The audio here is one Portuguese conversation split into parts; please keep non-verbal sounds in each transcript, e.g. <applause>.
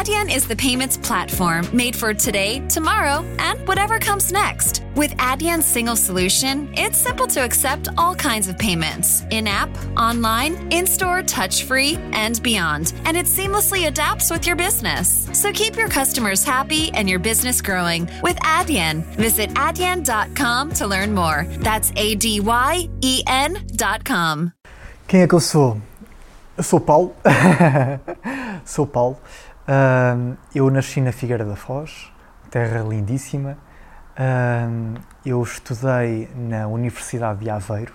Adyen is the payments platform made for today, tomorrow, and whatever comes next. With Adyen's single solution, it's simple to accept all kinds of payments in app, online, in store, touch free, and beyond. And it seamlessly adapts with your business. So keep your customers happy and your business growing with Adyen. Visit adyen.com to learn more. That's A D Y E N.com. Quem é que eu sou? Eu sou Paulo. <laughs> sou Paulo. Uh, eu nasci na Figueira da Foz, terra lindíssima. Uh, eu estudei na Universidade de Aveiro.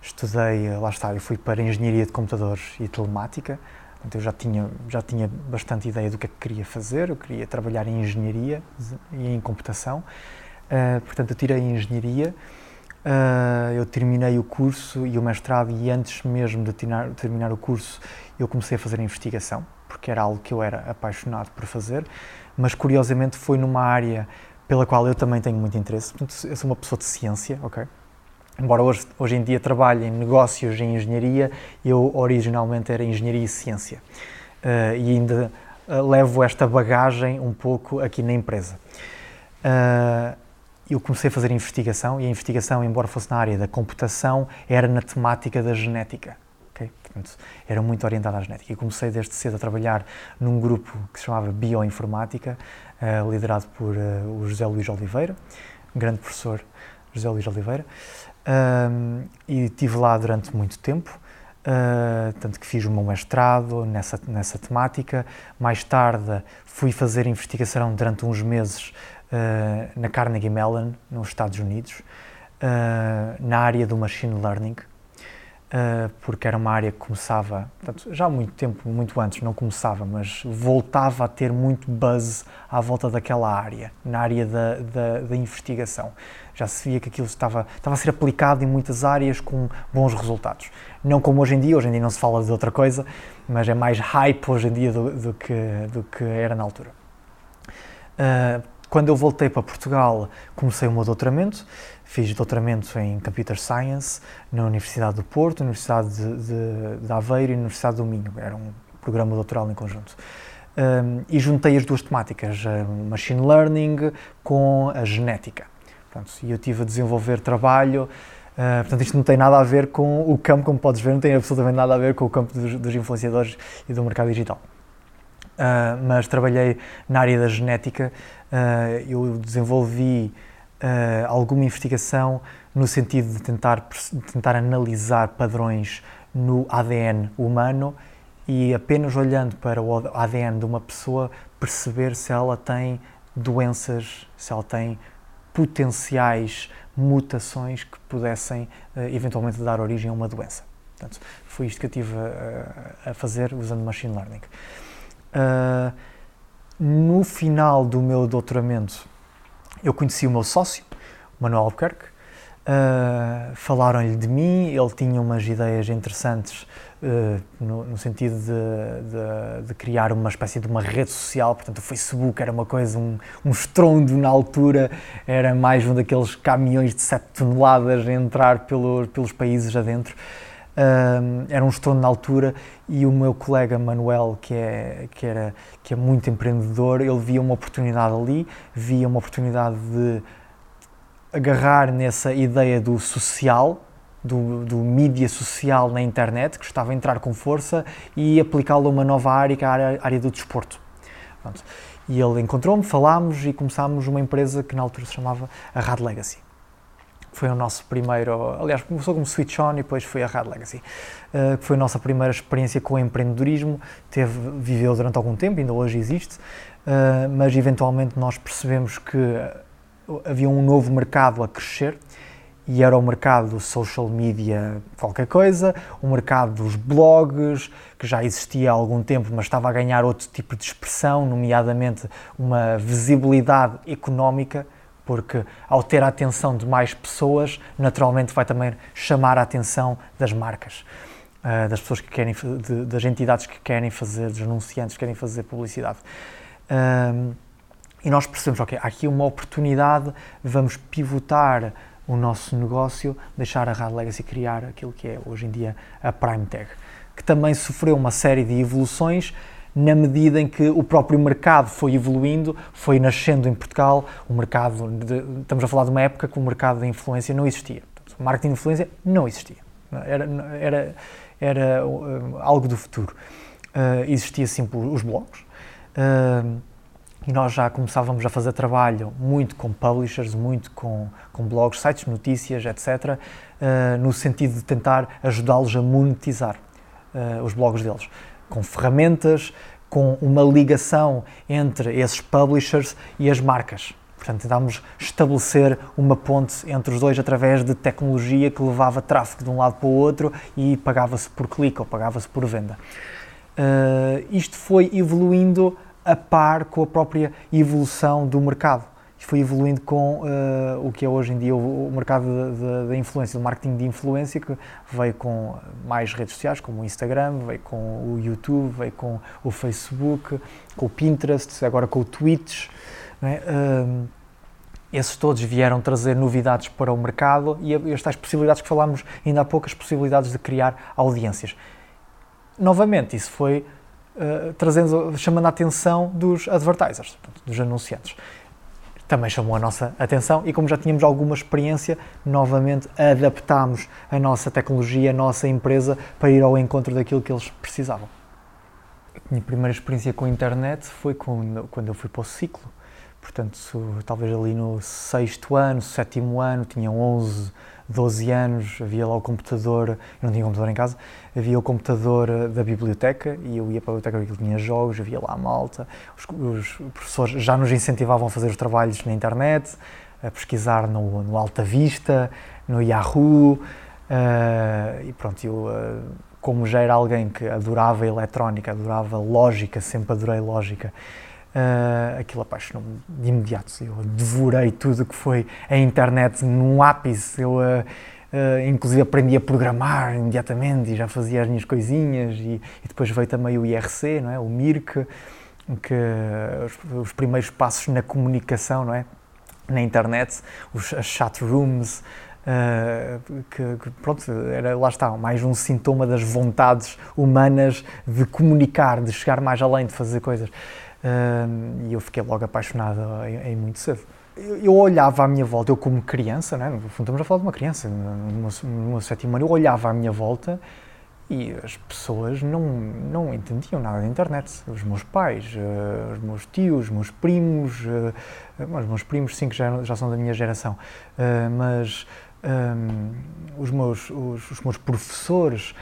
Estudei, lá está, eu fui para Engenharia de Computadores e Telemática. Portanto, eu já tinha, já tinha bastante ideia do que é que queria fazer. Eu queria trabalhar em Engenharia e em Computação. Uh, portanto, eu tirei Engenharia. Uh, eu terminei o curso e o mestrado e antes mesmo de terminar, terminar, o curso eu comecei a fazer investigação, porque era algo que eu era apaixonado por fazer, mas curiosamente foi numa área pela qual eu também tenho muito interesse. Portanto, eu sou uma pessoa de ciência, ok? Embora hoje, hoje em dia trabalhe em negócios em engenharia, eu originalmente era engenharia e ciência. Uh, e ainda uh, levo esta bagagem um pouco aqui na empresa. Uh, eu comecei a fazer investigação e a investigação, embora fosse na área da computação, era na temática da genética. Okay? Portanto, era muito orientada à genética. E comecei desde cedo a trabalhar num grupo que se chamava Bioinformática, uh, liderado por uh, o José Luís Oliveira, um grande professor José Luís Oliveira, e estive lá durante muito tempo. Uh, tanto que fiz o meu mestrado nessa, nessa temática. Mais tarde fui fazer investigação durante uns meses uh, na Carnegie Mellon, nos Estados Unidos, uh, na área do machine learning, uh, porque era uma área que começava, portanto, já há muito tempo, muito antes, não começava, mas voltava a ter muito buzz à volta daquela área, na área da, da, da investigação. Já se via que aquilo estava, estava a ser aplicado em muitas áreas com bons resultados. Não como hoje em dia, hoje em dia não se fala de outra coisa, mas é mais hype hoje em dia do, do que, do que era na altura. Uh, quando eu voltei para Portugal, comecei o meu doutoramento. Fiz doutoramento em Computer Science na Universidade do Porto, Universidade de, de, de Aveiro e Universidade do Minho. Era um programa doutoral em conjunto. Um, e juntei as duas temáticas, Machine Learning com a genética. Portanto, e eu tive a desenvolver trabalho. Uh, portanto, isto não tem nada a ver com o campo, como podes ver, não tem absolutamente nada a ver com o campo dos, dos influenciadores e do mercado digital. Uh, mas trabalhei na área da genética eu desenvolvi uh, alguma investigação no sentido de tentar, tentar analisar padrões no ADN humano e apenas olhando para o ADN de uma pessoa perceber se ela tem doenças, se ela tem potenciais mutações que pudessem uh, eventualmente dar origem a uma doença. Portanto, foi isto que eu tive a, a fazer usando machine learning. Uh, no final do meu doutoramento, eu conheci o meu sócio, Manuel Albuquerque. Uh, Falaram-lhe de mim, ele tinha umas ideias interessantes uh, no, no, sentido de, de, de, criar uma espécie de uma rede social. Portanto, o Facebook era uma coisa, um, um estrondo na altura, era mais um daqueles caminhões de 7 toneladas a entrar pelo, pelos países adentro era um estrondo na altura e o meu colega Manuel, que, é, que, era, que é muito empreendedor, ele via uma oportunidade ali, via uma oportunidade de agarrar nessa ideia do social, do, do mídia social na internet, que estava a entrar com força, e aplicá-lo a uma nova área, que é a área, área do desporto. Pronto. E ele encontrou-me, falámos e começámos uma empresa que na altura se chamava a Rad Legacy foi o nosso primeiro, aliás, começou como Switch On e depois foi a Rad Legacy, uh, que foi a nossa primeira experiência com o empreendedorismo, teve, viveu durante algum tempo, ainda hoje existe, uh, mas eventualmente nós percebemos que havia um novo mercado a crescer e era o mercado do social media qualquer coisa, o mercado dos blogs, que já existia há algum tempo, mas estava a ganhar outro tipo de expressão, nomeadamente uma visibilidade económica porque ao ter a atenção de mais pessoas, naturalmente vai também chamar a atenção das marcas, uh, das pessoas que querem, das entidades que querem fazer, dos anunciantes que querem fazer publicidade. Uh, e nós percebemos, ok, há aqui uma oportunidade, vamos pivotar o nosso negócio, deixar a Rad Legacy criar aquilo que é hoje em dia a Prime Tag, que também sofreu uma série de evoluções na medida em que o próprio mercado foi evoluindo, foi nascendo em Portugal, o mercado, de, estamos a falar de uma época que o mercado de influência não existia. O marketing de influência não existia. Era, era, era uh, algo do futuro. Uh, existia sempre os blogs. Uh, e nós já começávamos a fazer trabalho muito com publishers, muito com, com blogs, sites de notícias, etc., uh, no sentido de tentar ajudá-los a monetizar uh, os blogs deles, com ferramentas, com uma ligação entre esses publishers e as marcas. Portanto, tentámos estabelecer uma ponte entre os dois através de tecnologia que levava tráfego de um lado para o outro e pagava-se por clique ou pagava-se por venda. Uh, isto foi evoluindo a par com a própria evolução do mercado. Isto foi evoluindo com uh, o que é hoje em dia o, o mercado da influência, do marketing de influência, que veio com mais redes sociais, como o Instagram, veio com o YouTube, veio com o Facebook, com o Pinterest, agora com o Twitch. É? Uh, esses todos vieram trazer novidades para o mercado e estas possibilidades que falámos ainda há pouco, as possibilidades de criar audiências. Novamente, isso foi uh, trazendo, chamando a atenção dos advertisers, dos anunciantes. Também chamou a nossa atenção e, como já tínhamos alguma experiência, novamente adaptámos a nossa tecnologia, a nossa empresa para ir ao encontro daquilo que eles precisavam. A minha primeira experiência com a internet foi quando, quando eu fui para o ciclo. Portanto, talvez ali no sexto ano, sétimo ano, tinha 11, 12 anos, havia lá o computador, eu não tinha computador em casa, havia o computador eh, da biblioteca e eu ia para a biblioteca porque tinha jogos, havia lá a malta, os, os, professores já nos incentivavam a fazer os trabalhos na internet, a pesquisar no, no Alta Vista, no Yahoo, uh, e pronto, eu, uh, como já era alguém que adorava eletrónica, adorava lógica, sempre adorei lógica, Uh, aquilo apaixonou-me de imediato. Eu devorei tudo que foi a internet num ápice. Eu, uh, uh, inclusive, aprendi a programar imediatamente e já fazia as minhas coisinhas. E, e depois veio também o IRC, não é? o MIRC, que os, os, primeiros passos na comunicação, não é? Na internet, os, as chat rooms. que, que, pronto, era, lá está, mais um sintoma das vontades humanas de comunicar, de chegar mais além, de fazer coisas e eu fiquei logo apaixonado em, em muito cedo. Eu, olhava à minha volta, eu como criança, né? no fundo estamos a falar de uma criança, no meu sétimo ano, eu olhava à minha volta e as pessoas não, não entendiam nada da internet. Os meus pais, uh, os meus tios, os meus primos, uh, os meus primos sim que já, já são da minha geração, uh, mas um, os, meus, os, os meus professores,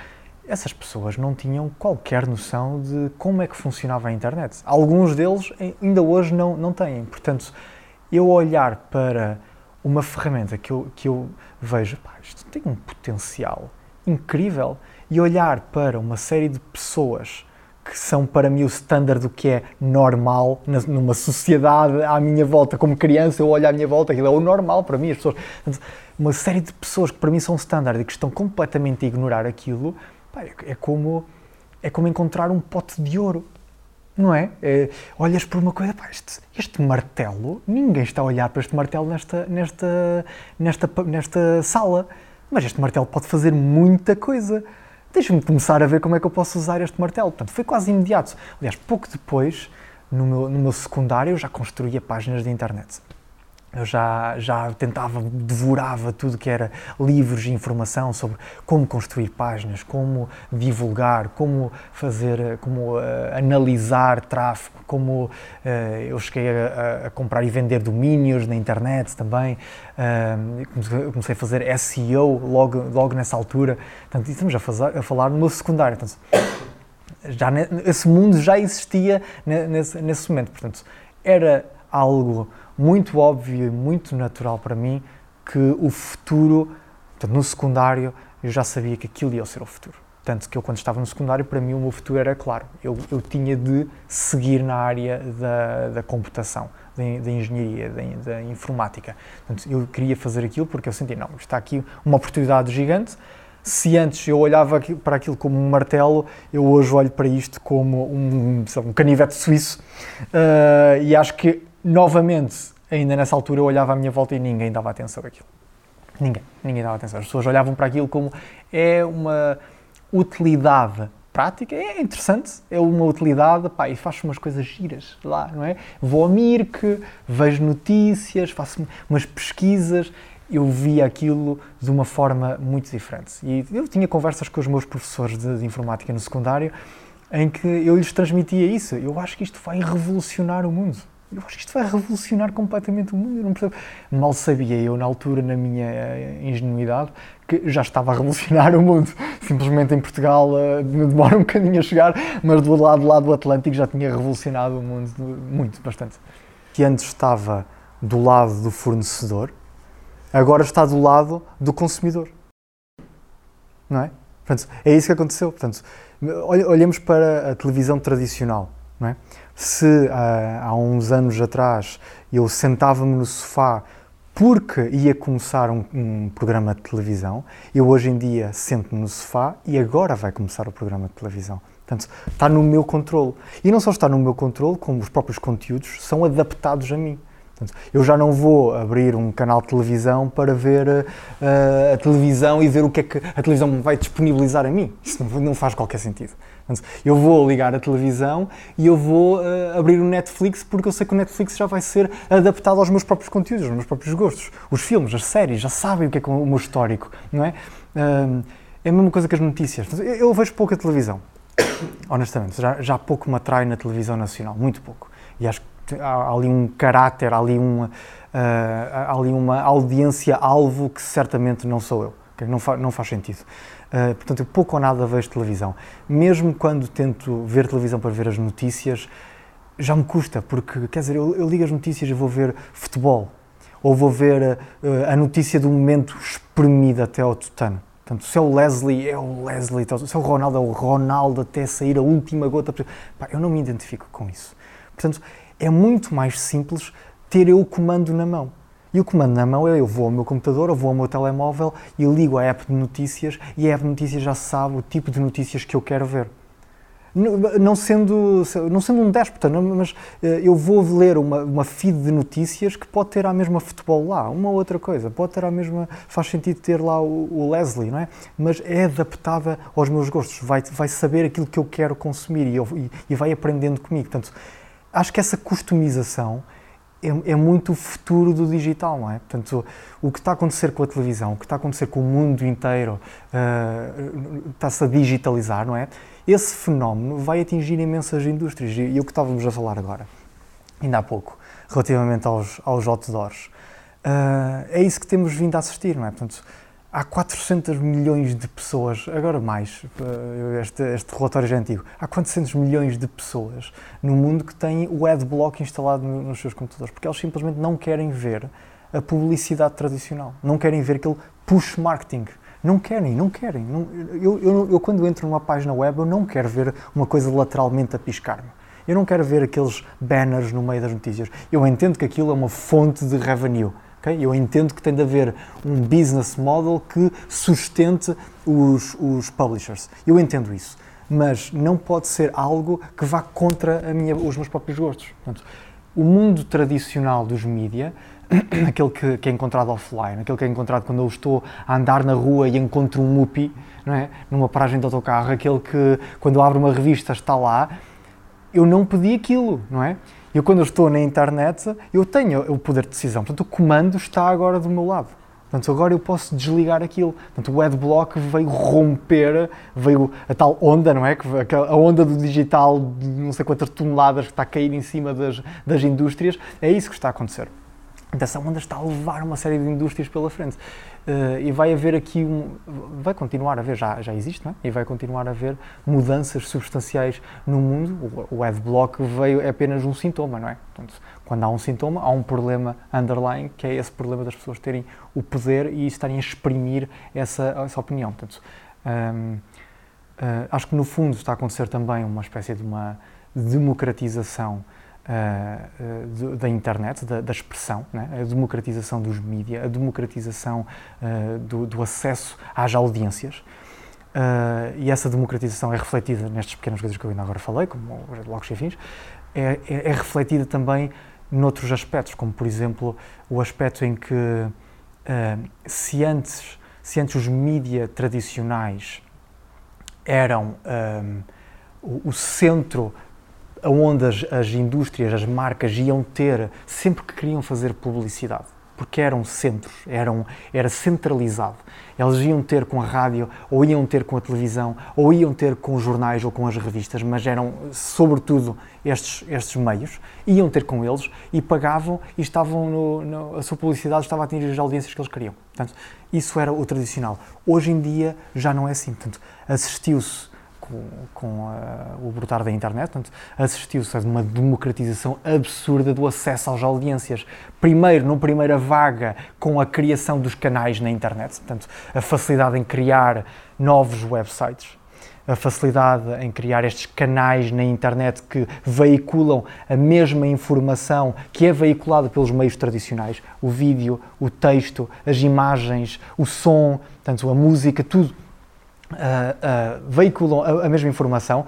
essas pessoas não tinham qualquer noção de como é que funcionava a internet. Alguns deles ainda hoje não, não têm. Portanto, eu olhar para uma ferramenta que eu, que eu vejo, pá, isto tem um potencial incrível, e olhar para uma série de pessoas que são para mim o standard do que é normal numa sociedade à minha volta. Como criança, eu olho à minha volta, aquilo é o normal para mim. As pessoas, uma série de pessoas que para mim são standard e que estão completamente a ignorar aquilo, é, como, é como encontrar um pote de ouro, não é? é olhas por uma coisa, pá, este, este, martelo, ninguém está a olhar para este martelo nesta, nesta, nesta, nesta sala, mas este martelo pode fazer muita coisa. Deixa-me começar a ver como é que eu posso usar este martelo. Portanto, foi quase imediato. Aliás, pouco depois, no meu, no meu secundário, eu já construía páginas de internet eu já, já tentava, devorava tudo que era livros de informação sobre como construir páginas, como divulgar, como fazer, como uh, analisar tráfego, como uh, eu cheguei a, a, comprar e vender domínios na internet também, uh, comecei a fazer SEO logo, logo nessa altura, portanto, estamos a, fazer, a falar no meu secundário, portanto, já esse mundo já existia nesse, nesse momento, portanto, era algo muito óbvio e muito natural para mim que o futuro, portanto, no secundário, eu já sabia que aquilo ia ser o futuro. Tanto que eu, quando estava no secundário, para mim o meu futuro era claro. Eu, eu tinha de seguir na área da, da computação, da, da engenharia, da, da, informática. Portanto, eu queria fazer aquilo porque eu senti, não, está aqui uma oportunidade gigante. Se antes eu olhava para aquilo como um martelo, eu hoje olho para isto como um, um canivete suíço. Uh, e acho que novamente, ainda nessa altura eu olhava à minha volta e ninguém dava atenção àquilo. Ninguém, ninguém dava atenção. As pessoas olhavam para aquilo como é uma utilidade prática, é interessante, é uma utilidade, pá, e faço umas coisas giras lá, não é? Vou ao Mirk, vejo notícias, faço umas pesquisas, eu via aquilo de uma forma muito diferente. E eu tinha conversas com os meus professores de, de informática no secundário em que eu lhes transmitia isso. Eu acho que isto vai revolucionar o mundo. Eu acho que isto vai revolucionar completamente o mundo. Eu não percebo. Mal sabia eu, na altura, na minha eh, ingenuidade, que já estava a revolucionar o mundo. Simplesmente em Portugal uh, demora um bocadinho a chegar, mas do lado lá do Atlântico já tinha revolucionado o mundo muito, bastante. Que antes estava do lado do fornecedor, agora está do lado do consumidor. Não é? Portanto, é isso que aconteceu. Portanto, olhemos para a televisão tradicional. Não é? Se há, ah, há uns anos atrás eu sentava-me no sofá porque ia começar um, um, programa de televisão, eu hoje em dia sento-me no sofá e agora vai começar o programa de televisão. Portanto, está no meu controle. E não só está no meu controle, como os próprios conteúdos são adaptados a mim. Portanto, eu já não vou abrir um canal de televisão para ver uh, a televisão e ver o que é que a televisão vai disponibilizar a mim. Isso não, não faz qualquer sentido. Eu vou ligar a televisão e eu vou uh, abrir o Netflix porque eu sei que o Netflix já vai ser adaptado aos meus próprios conteúdos, aos meus próprios gostos. Os filmes, as séries, já sabem o que é, que é o meu histórico, não é? Uh, é a mesma coisa que as notícias. Eu, eu vejo pouca televisão, <coughs> honestamente. Já, já pouco me atrai na televisão nacional, muito pouco. E acho que há ali um caráter, há ali uma, uh, há ali uma audiência-alvo que certamente não sou eu. Okay? Não, fa não faz sentido. Uh, portanto, eu pouco ou nada vejo televisão. Mesmo quando tento ver televisão para ver as notícias, já me custa, porque, quer dizer, eu, eu ligo as notícias e vou ver futebol, ou vou ver uh, a notícia do momento espremida até ao tutano. Portanto, se é o Leslie, é o Leslie, se é o Ronaldo, é o Ronaldo até sair a última gota. Pá, eu não me identifico com isso. Portanto, é muito mais simples ter eu o comando na mão. E o comando na mão é eu vou ao meu computador, eu vou ao meu telemóvel e ligo a app de notícias e a app de notícias já sabe o tipo de notícias que eu quero ver. Não sendo, não sendo um déspota, mas eh, eu vou ler uma, uma feed de notícias que pode ter a mesma futebol lá, uma outra coisa, pode ter a mesma. faz sentido ter lá o, o Leslie, não é? Mas é adaptada aos meus gostos, vai, vai saber aquilo que eu quero consumir e, eu, e, e vai aprendendo comigo. Portanto, acho que essa customização é, é, muito o futuro do digital, não é? Portanto, o que está a acontecer com a televisão, o que está a acontecer com o mundo inteiro, uh, está-se a digitalizar, não é? Esse fenómeno vai atingir imensas indústrias e, e o que estávamos a falar agora, ainda há pouco, relativamente aos, aos outdoors, uh, é isso que temos vindo a assistir, não é? Portanto, há 400 milhões de pessoas, agora mais, eh, este, este relatório já é antigo, há 400 milhões de pessoas no mundo que têm o adblock instalado nos seus computadores, porque eles simplesmente não querem ver a publicidade tradicional, não querem ver aquele push marketing. Não querem, não querem. Não, eu, eu, eu, quando entro numa página web, eu não quero ver uma coisa lateralmente a piscar-me. Eu não quero ver aqueles banners no meio das notícias. Eu entendo que aquilo é uma fonte de revenue Okay? Eu entendo que tem de haver um business model que sustente os, os publishers. Eu entendo isso. Mas não pode ser algo que vá contra minha, os meus próprios gostos. Portanto, o mundo tradicional dos mídia, <clears throat> aquele que, que, é encontrado offline, aquele que é encontrado quando eu estou a andar na rua e encontro um mupi, não é? numa paragem de autocarro, aquele que quando eu abro uma revista está lá, eu não pedi aquilo, não é? Eu, quando eu estou na internet, eu tenho o poder de decisão. Portanto, o comando está agora do meu lado. Portanto, agora eu posso desligar aquilo. Portanto, o adblock veio romper, veio a tal onda, não é? A onda do digital de não sei quantas toneladas que está a cair em cima das, das indústrias. É isso que está a acontecer. Então, essa onda está a levar uma série de indústrias pela frente. Uh, e vai haver aqui, um, vai continuar a haver, já, já existe, não é? e vai continuar a haver mudanças substanciais no mundo. O, o adblock veio, é apenas um sintoma, não é? Portanto, quando há um sintoma, há um problema underlying, que é esse problema das pessoas terem o poder e estarem a exprimir essa, essa opinião. Portanto, um, uh, eh, acho que no fundo está a acontecer também uma espécie de uma democratização uh, da internet, da, da expressão, né? a democratização dos mídias, a democratização uh, do, do, acesso às audiências. e essa democratização é refletida nestas pequenas coisas que eu ainda agora falei, como os blocos e afins, é, é, é, refletida também noutros aspectos, como por exemplo o aspecto em que se, antes, se antes os mídias tradicionais eram um, o, o, centro onde as, as indústrias, as marcas iam ter sempre que queriam fazer publicidade porque eram centros, eram, era centralizado. Eles iam ter com a rádio, ou iam ter com a televisão, ou iam ter com os jornais ou com as revistas, mas eram, sobretudo, estes, estes meios, iam ter com eles e pagavam e estavam no, no, a sua publicidade estava a atingir as audiências que eles queriam. Portanto, isso era o tradicional. Hoje em dia já não é assim. Portanto, assistiu-se com, com uh, o brotar da internet, assistiu-se a uma democratização absurda do acesso às audiências. Primeiro, numa primeira vaga, com a criação dos canais na internet, portanto, a facilidade em criar novos websites, a facilidade em criar estes canais na internet que veiculam a mesma informação que é veiculada pelos meios tradicionais, o vídeo, o texto, as imagens, o som, portanto, a música, tudo uh, veiculam a, a, mesma informação,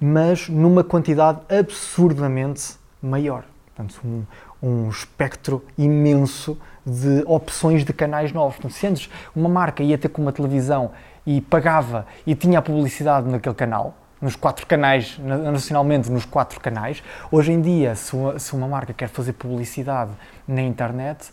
mas numa quantidade absurdamente maior. Portanto, um, um espectro imenso de opções de canais novos. Portanto, se antes uma marca ia ter com uma televisão e pagava e tinha a publicidade naquele canal, nos quatro canais, nacionalmente nos quatro canais, hoje em dia, se uma, se uma marca quer fazer publicidade na internet,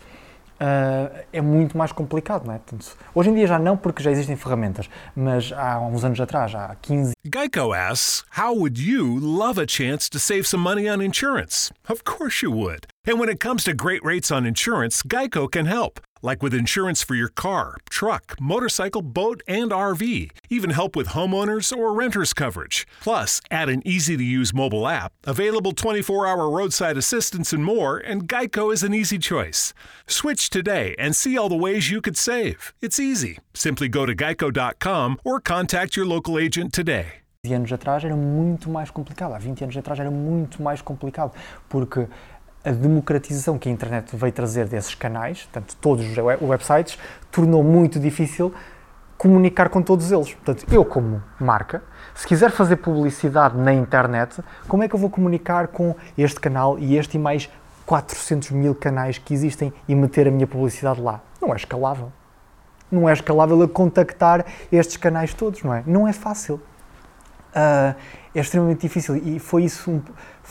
uh, é muito mais complicado, não é? Portanto, hoje em dia já não, porque já existem ferramentas, mas há uns anos atrás, há 15. Geico asks, how would you love a chance to save some money on insurance? Of course you would. And when it comes to great rates on insurance, Geico can help. Like with insurance for your car, truck, motorcycle, boat, and RV. Even help with homeowners or renters coverage. Plus, add an easy to use mobile app, available 24 hour roadside assistance, and more, and Geico is an easy choice. Switch today and see all the ways you could save. It's easy. Simply go to geico.com or contact your local agent today. anos atrás era muito mais complicado, há 20 anos atrás era muito mais complicado, porque a democratização que a internet veio trazer desses canais, portanto, todos os websites, tornou muito difícil comunicar com todos eles. Portanto, eu, como marca, se quiser fazer publicidade na internet, como é que eu vou comunicar com este canal e este e mais 400 mil canais que existem e meter a minha publicidade lá? Não é escalável. Não é escalável a contactar estes canais todos, não é? Não é fácil. Uh, é extremamente difícil e foi isso um,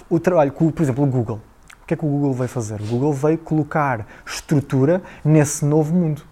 o trabalho com, por exemplo, o Google o que é que o Google veio fazer? O Google veio colocar estrutura nesse novo mundo.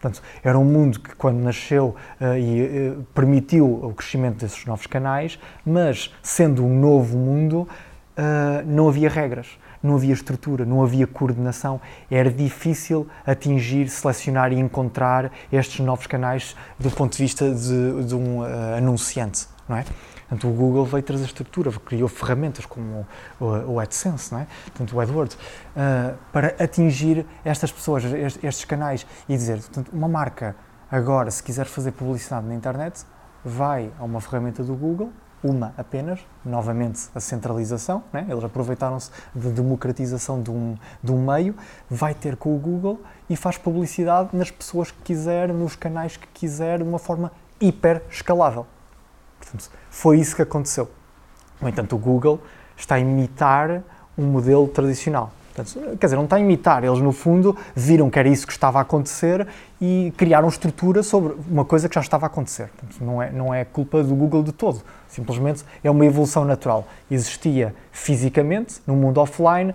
Portanto, era um mundo que, quando nasceu uh, e uh, permitiu o crescimento desses novos canais, mas sendo um novo mundo, uh, não havia regras, não havia estrutura, não havia coordenação. Era difícil atingir, selecionar e encontrar estes novos canais do ponto de vista de, de um anunciante, não é? Portanto, o Google veio trazer estrutura, criou ferramentas como o, o AdSense, não é? Portanto, o AdWords, uh, para atingir estas pessoas, estes, estes canais e dizer, portanto, uma marca agora, se quiser fazer publicidade na internet, vai a uma ferramenta do Google, uma apenas, novamente a centralização, né? eles aproveitaram-se da de democratização de um, de um meio, vai ter com o Google e faz publicidade nas pessoas que quiser, nos canais que quiser, de uma forma hiper escalável. Portanto, foi isso que aconteceu. No entanto, o Google está a imitar um modelo tradicional. Portanto, quer dizer, não está a imitar, eles no fundo viram que era isso que estava a acontecer e criaram estrutura sobre uma coisa que já estava a acontecer. Portanto, não, é, não é culpa do Google de todo, simplesmente é uma evolução natural. Existia fisicamente, no mundo offline,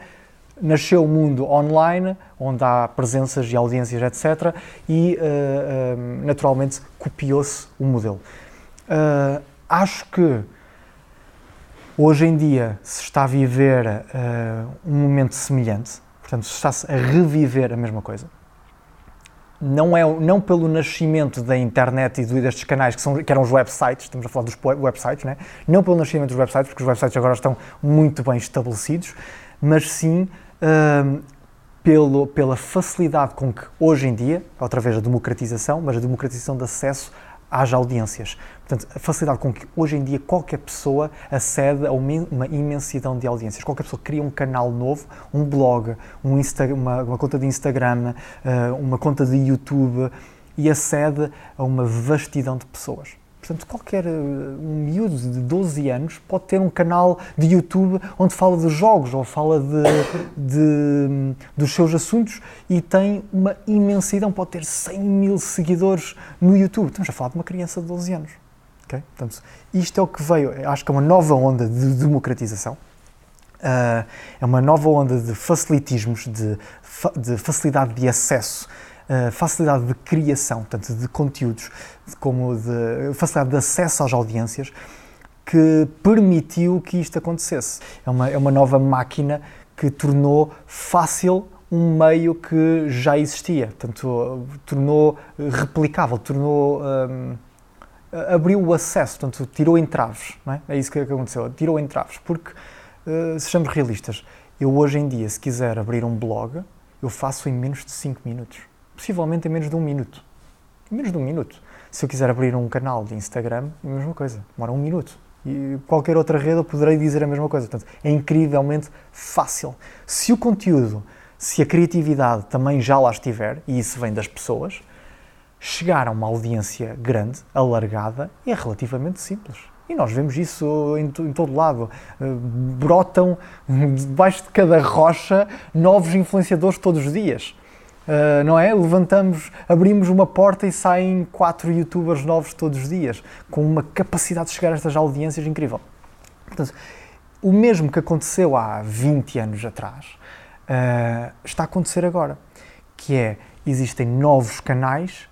nasceu o mundo online, onde há presenças e audiências, etc., e uh, uh, naturalmente copiou-se o modelo. Uh, acho que hoje em dia se está a viver uh, um momento semelhante, portanto, está-se a reviver a mesma coisa. Não, é, não pelo nascimento da internet e destes canais que, são, que eram os websites, estamos a falar dos websites, né? não pelo nascimento dos websites, porque os websites agora estão muito bem estabelecidos, mas sim uh, pelo, pela facilidade com que hoje em dia, outra vez a democratização, mas a democratização de acesso haja audiências. Portanto, a facilidade com que hoje em dia qualquer pessoa acede a uma imensidão de audiências. Qualquer pessoa cria um canal novo, um blog, um Insta, uma, uma, conta de Instagram, eh, uma conta de YouTube e acede a uma vastidão de pessoas. Portanto, qualquer eh, um miúdo de 12 anos pode ter um canal de YouTube onde fala de jogos ou fala de, de, dos seus assuntos e tem uma imensidão, pode ter 100 mil seguidores no YouTube. Estamos a falar de uma criança de 12 anos. Okay? Portanto, isto é o que veio, acho que é uma nova onda de democratização, uh, é uma nova onda de facilitismos, de, de facilidade de acesso, uh, facilidade de criação, tanto de conteúdos, como de facilidade de acesso às audiências, que permitiu que isto acontecesse. É uma, é uma nova máquina que tornou fácil um meio que já existia, portanto, tornou replicável, tornou. Um, abriu o acesso, portanto, tirou entraves, não é? É isso que aconteceu, tirou entraves, porque, uh, sejamos realistas, eu hoje em dia, se quiser abrir um blog, eu faço em menos de 5 minutos, possivelmente em menos de um minuto, em menos de um minuto. Se eu quiser abrir um canal de Instagram, é a mesma coisa, demora um minuto. E qualquer outra rede eu poderei dizer a mesma coisa. Portanto, é incrivelmente fácil. Se o conteúdo, se a criatividade também já lá estiver, e isso vem das pessoas, chegar a uma audiência grande, alargada, é relativamente simples. E nós vemos isso em, em todo lado. Uh, brotam debaixo de cada rocha novos influenciadores todos os dias. Uh, não é? Levantamos, abrimos uma porta e saem quatro youtubers novos todos os dias, com uma capacidade de chegar a estas audiências incrível. Portanto, o mesmo que aconteceu há 20 anos atrás uh, está a acontecer agora, que é, existem novos canais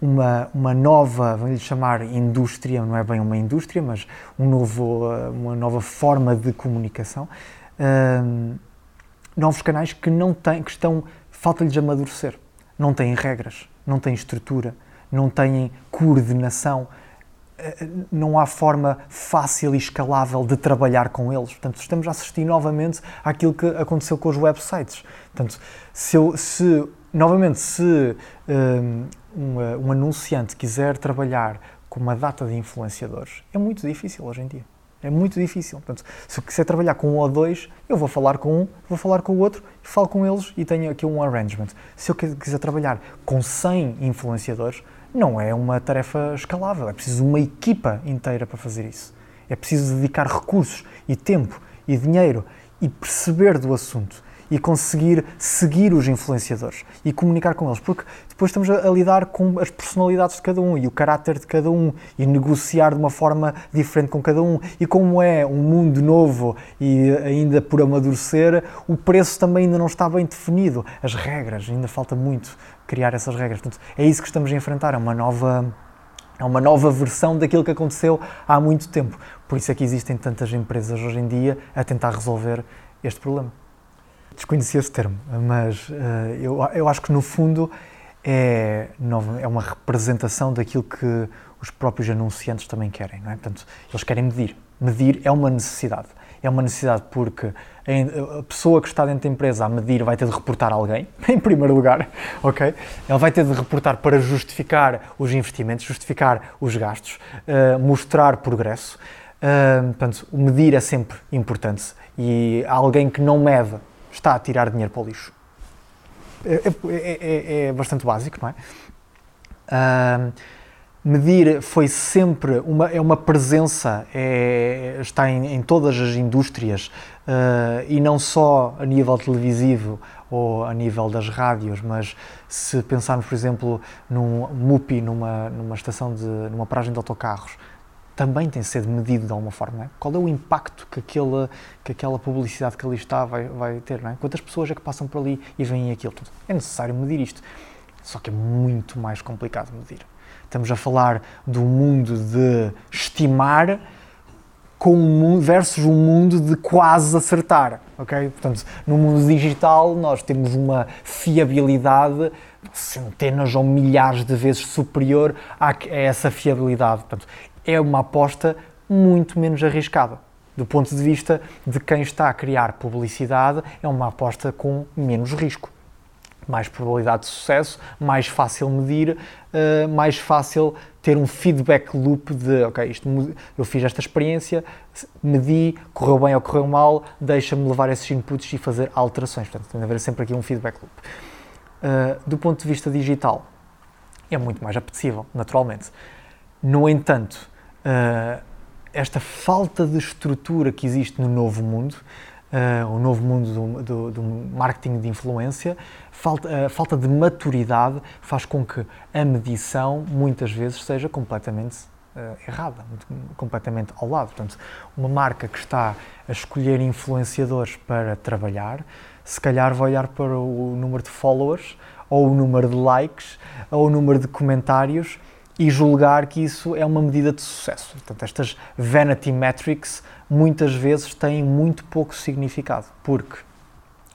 uma, uma nova, vamos lhe chamar indústria, não é bem uma indústria, mas um novo, uma nova forma de comunicação, uh, novos canais que não têm, que estão, falta-lhes amadurecer, não têm regras, não têm estrutura, não têm coordenação, eh, não há forma fácil e escalável de trabalhar com eles. Portanto, estamos a assistir novamente àquilo que aconteceu com os websites. Portanto, se, eu, se novamente, se um, um, um, anunciante quiser trabalhar com uma data de influenciadores, é muito difícil hoje em dia. É muito difícil. Portanto, se eu quiser trabalhar com um ou dois, eu vou falar com um, vou falar com o outro, falo com eles e tenho aqui um arrangement. Se eu quiser trabalhar com 100 influenciadores, não é uma tarefa escalável. É preciso uma equipa inteira para fazer isso. É preciso dedicar recursos e tempo e dinheiro e perceber do assunto e conseguir seguir os influenciadores e comunicar com eles, porque depois estamos a, a, lidar com as personalidades de cada um e o caráter de cada um e negociar de uma forma diferente com cada um. E como é um mundo novo e ainda por amadurecer, o preço também ainda não está bem definido. As regras, ainda falta muito criar essas regras. Portanto, é isso que estamos a enfrentar, é uma nova é uma nova versão daquilo que aconteceu há muito tempo. Por isso é que existem tantas empresas hoje em dia a tentar resolver este problema desconhecia esse termo, mas uh, eu, eu acho que no fundo é, é uma representação daquilo que os próprios anunciantes também querem, não é? Portanto, eles querem medir. Medir é uma necessidade. É uma necessidade porque a pessoa que está dentro da empresa a medir vai ter de reportar alguém, <laughs> em primeiro lugar, ok? Ela vai ter de reportar para justificar os investimentos, justificar os gastos, uh, mostrar progresso. Uh, portanto, medir é sempre importante e alguém que não mede está a tirar dinheiro para o lixo. É, é, é, é, é bastante básico, não é? Uh, medir foi sempre uma, é uma presença, é, está em, em, todas as indústrias uh, e não só a nível televisivo ou a nível das rádios, mas se pensarmos, por exemplo, num MUPI, numa, numa estação de, numa paragem de autocarros, também tem de ser medido de alguma forma. É? Qual é o impacto que, aquele, que aquela publicidade que ali está vai, vai ter? É? Quantas pessoas é que passam por ali e veem aquilo? Tudo? É necessário medir isto. Só que é muito mais complicado medir. Estamos a falar do mundo de estimar com um versus um mundo de quase acertar, ok? Portanto, no mundo digital nós temos uma fiabilidade centenas ou milhares de vezes superior a essa fiabilidade. Portanto, é uma aposta muito menos arriscada. Do ponto de vista de quem está a criar publicidade, é uma aposta com menos risco. Mais probabilidade de sucesso, mais fácil medir, uh, mais fácil ter um feedback loop de, ok, isto, eu fiz esta experiência, medi, correu bem ou correu mal, deixa-me levar esses inputs e fazer alterações. Portanto, tem de haver sempre aqui um feedback loop. Uh, do ponto de vista digital, é muito mais apetecível, naturalmente. No entanto, uh, esta falta de estrutura que existe no novo mundo, uh, o novo mundo do, do, do marketing de influência, falta, uh, falta de maturidade faz com que a medição muitas vezes seja completamente errada, completamente ao lado. Portanto, uma marca que está a escolher influenciadores para trabalhar, se calhar vai olhar para o número de followers, ou o número de likes, ou o número de comentários e julgar que isso é uma medida de sucesso. Portanto, estas vanity metrics muitas vezes têm muito pouco significado, porque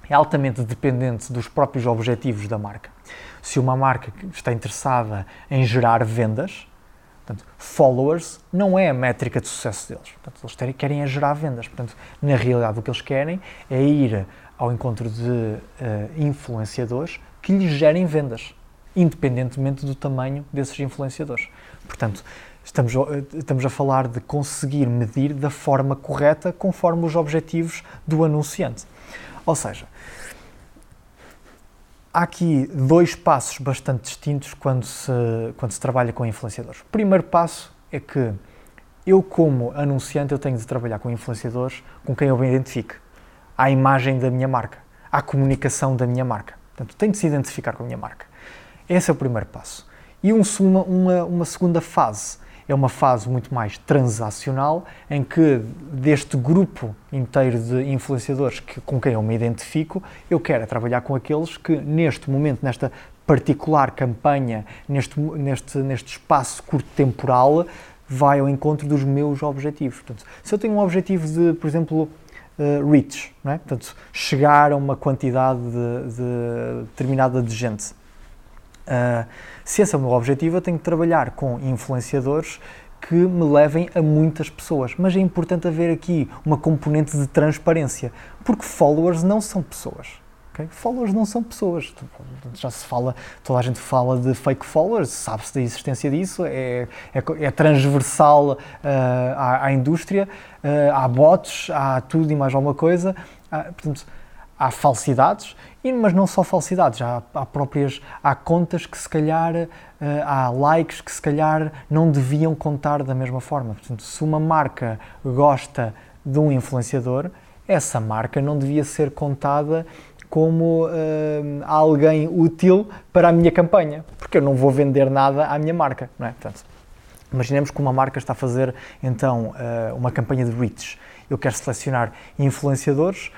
é altamente dependente dos próprios objetivos da marca. Se uma marca está interessada em gerar vendas, portanto, followers não é a métrica de sucesso deles. Portanto, eles querem é gerar vendas. Portanto, na realidade, o que eles querem é ir ao encontro de uh, influenciadores que lhes gerem vendas, independentemente do tamanho desses influenciadores. Portanto, estamos, estamos a falar de conseguir medir da forma correta conforme os objetivos do anunciante. Ou seja, há aqui dois passos bastante distintos quando se, quando se trabalha com influenciadores. O primeiro passo é que eu, como anunciante, eu tenho de trabalhar com influenciadores com quem eu me identifique. À imagem da minha marca, à comunicação da minha marca. Portanto, tenho de se identificar com a minha marca. Esse é o primeiro passo. E um, uma, uma, segunda fase é uma fase muito mais transacional, em que deste grupo inteiro de influenciadores que, com quem eu me identifico, eu quero é trabalhar com aqueles que, neste momento, nesta particular campanha, neste, neste, neste espaço curto temporal, vai ao encontro dos meus objetivos. Portanto, se eu tenho um objetivo de, por exemplo, uh, reach, é? portanto, chegar a uma quantidade de, de determinada de gente, Uh, se esse é o meu objetivo, eu tenho que trabalhar com influenciadores que me levem a muitas pessoas. Mas é importante haver aqui uma componente de transparência, porque followers não são pessoas. Okay? Followers não são pessoas. Já se fala, toda a gente fala de fake followers, sabe-se da existência disso, é, é, é transversal uh, à, à, indústria, uh, há bots, há tudo e mais alguma coisa. Portanto, há falsidades, mas não só falsidades, há, há próprias há contas que se calhar uh, há likes que se calhar não deviam contar da mesma forma. Portanto, se uma marca gosta de um influenciador, essa marca não devia ser contada como uh, alguém útil para a minha campanha, porque eu não vou vender nada à minha marca, não é? Portanto, imaginemos que uma marca está a fazer então uh, uma campanha de reach. Eu quero selecionar influenciadores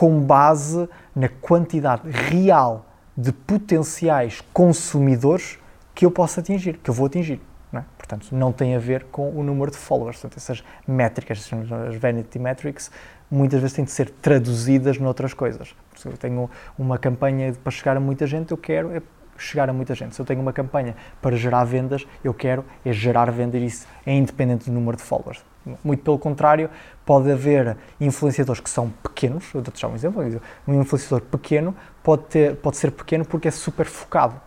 com base na quantidade real de potenciais consumidores que eu posso atingir, que eu vou atingir. Não é? Portanto, não tem a ver com o número de followers. Portanto, essas métricas, as vanity metrics, muitas vezes têm de ser traduzidas noutras coisas. Se eu tenho uma campanha para chegar a muita gente, eu quero é chegar a muita gente. Se eu tenho uma campanha para gerar vendas, eu quero é gerar vendas e isso é independente do número de followers. Muito pelo contrário, pode haver influenciadores que são pequenos. Eu vou-te dar um exemplo. Um influenciador pequeno pode, ter, pode ser pequeno porque é super focado.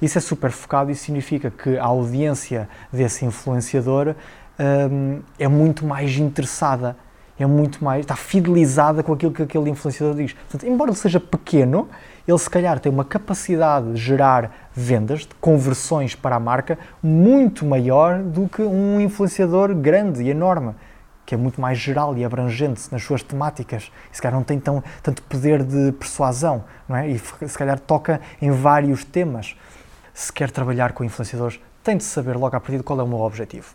Isso é super focado e significa que a audiência desse influenciador hum, é muito mais interessada, é muito mais, está fidelizada com aquilo que aquele influenciador diz. Portanto, embora ele seja pequeno, ele se calhar tem uma capacidade de gerar vendas, de conversões para a marca, muito maior do que um influenciador grande e enorme, que é muito mais geral e abrangente nas suas temáticas. E se calhar não tem tão, tanto poder de persuasão, não é? E se calhar toca em vários temas. Se quer trabalhar com influenciadores, tem de saber logo a partir qual é o meu objetivo.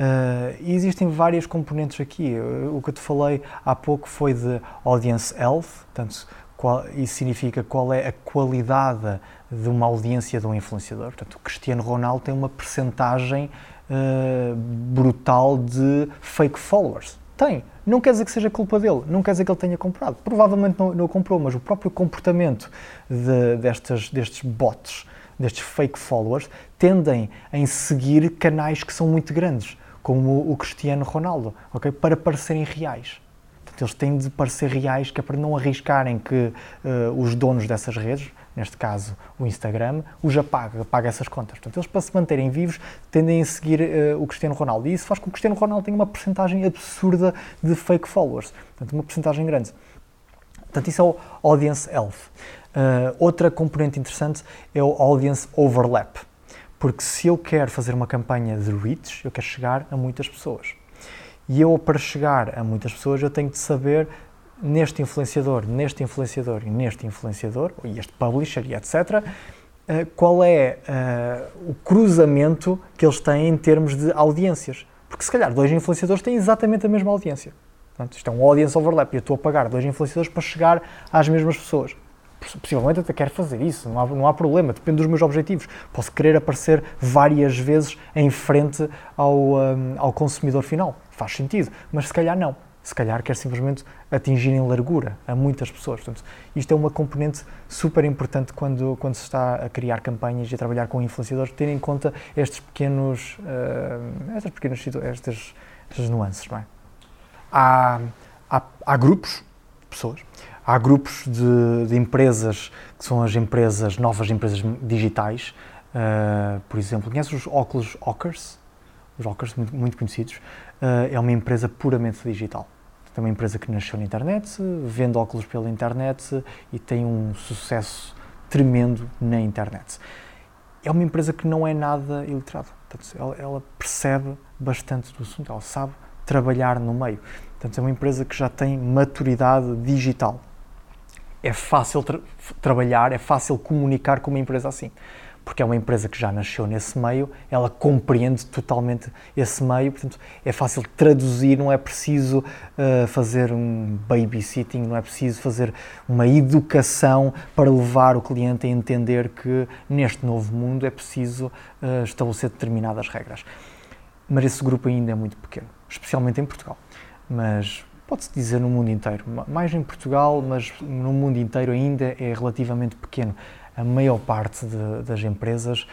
Uh, e existem várias componentes aqui. O que eu te falei há pouco foi de audience health, portanto, qual, isso significa qual é a qualidade de uma audiência de um influenciador. Portanto, o Cristiano Ronaldo tem uma percentagem uh, brutal de fake followers. Tem. Não quer dizer que seja culpa dele, não quer dizer que ele tenha comprado. Provavelmente não, não comprou, mas o próprio comportamento de, destes bots, destes fake followers, tendem a seguir canais que são muito grandes, como o Cristiano Ronaldo, okay? para parecerem reais. Portanto, eles têm de parecer reais, que é para não arriscarem que uh, os donos dessas redes, neste caso o Instagram, os apaga, apaga essas contas. Portanto, eles para se manterem vivos tendem a seguir uh, o Cristiano Ronaldo. E isso faz com que o Cristiano Ronaldo tenha uma porcentagem absurda de fake followers. Portanto, uma porcentagem grande. Portanto, isso é o Audience Health. Uh, outra componente interessante é o Audience Overlap. Porque se eu quero fazer uma campanha de reach, eu quero chegar a muitas pessoas. E eu, para chegar a muitas pessoas, eu tenho de saber neste influenciador, neste influenciador e neste influenciador, e este publisher e etc., uh, qual é uh, o cruzamento que eles têm em termos de audiências. Porque se calhar dois influenciadores têm exatamente a mesma audiência. Portanto, isto é um audience overlap e eu estou a pagar dois influenciadores para chegar às mesmas pessoas. Possivelmente até quero fazer isso, não há, não há problema, depende dos meus objetivos. Posso querer aparecer várias vezes em frente ao, um, ao consumidor final, faz sentido, mas se calhar não se calhar quer simplesmente atingir em largura a muitas pessoas. Portanto, isto é uma componente super importante quando, quando se está a criar campanhas e a trabalhar com influenciadores, ter em conta estes pequenos, uh, estas pequenas estas, estas nuances. Não é? há, há, há grupos de pessoas, há grupos de, de, empresas que são as empresas, novas empresas digitais, uh, por exemplo, conheces os óculos Ockers? Os Ockers, muito, muito conhecidos, uh, é uma empresa puramente digital. É uma empresa que nasceu na internet, vende óculos pela internet e tem um sucesso tremendo na internet. É uma empresa que não é nada iliterada. Portanto, ela, ela percebe bastante do assunto, ela sabe trabalhar no meio. Portanto, é uma empresa que já tem maturidade digital. É fácil tra trabalhar, é fácil comunicar com uma empresa assim, porque é uma empresa que já nasceu nesse meio, ela compreende totalmente esse meio, portanto, é fácil traduzir, não é preciso uh, fazer um babysitting, não é preciso fazer uma educação para levar o cliente a entender que neste novo mundo é preciso uh, estabelecer determinadas regras. Mas esse grupo ainda é muito pequeno especialmente em Portugal. Mas pode-se dizer no mundo inteiro, mais em Portugal, mas no mundo inteiro ainda é relativamente pequeno. A maior parte de, das empresas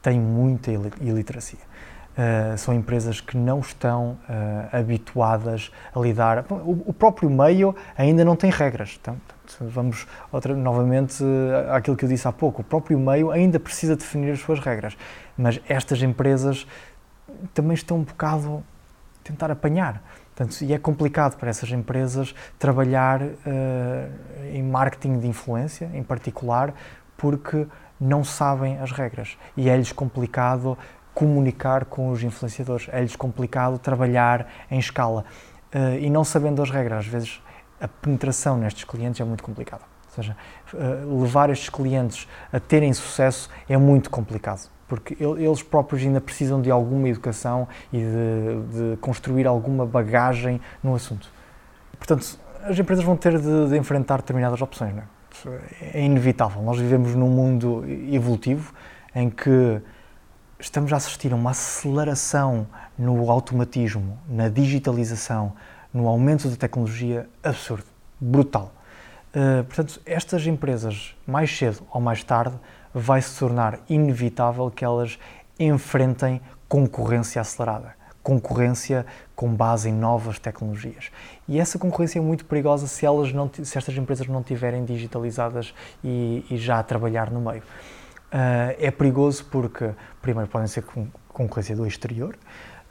tem muita iliteracia. Uh, são empresas que não estão uh, habituadas a lidar. O, o, próprio meio ainda não tem regras. Então, vamos outra, novamente uh, àquilo que eu disse há pouco. O próprio meio ainda precisa definir as suas regras. Mas estas empresas também estão um bocado tentar apanhar. Portanto, e é complicado para essas empresas trabalhar uh, em marketing de influência, em particular, porque não sabem as regras. E é-lhes complicado comunicar com os influenciadores, é-lhes complicado trabalhar em escala. Uh, e não sabendo as regras, às vezes a penetração nestes clientes é muito complicada. Ou seja, uh, levar estes clientes a terem sucesso é muito complicado porque eles próprios ainda precisam de alguma educação e de, de construir alguma bagagem no assunto. Portanto, as empresas vão ter de, de enfrentar determinadas opções. Não é? é inevitável. Nós vivemos num mundo evolutivo em que estamos a assistir a uma aceleração no automatismo, na digitalização, no aumento da tecnologia absurdo, brutal. Uh, portanto, estas empresas, mais cedo ou mais tarde, vai se tornar inevitável que elas enfrentem concorrência acelerada, concorrência com base em novas tecnologias. E essa concorrência é muito perigosa se, elas não, se estas empresas não tiverem digitalizadas e, e já a trabalhar no meio. Uh, é perigoso porque, primeiro, podem ser concorrência do exterior,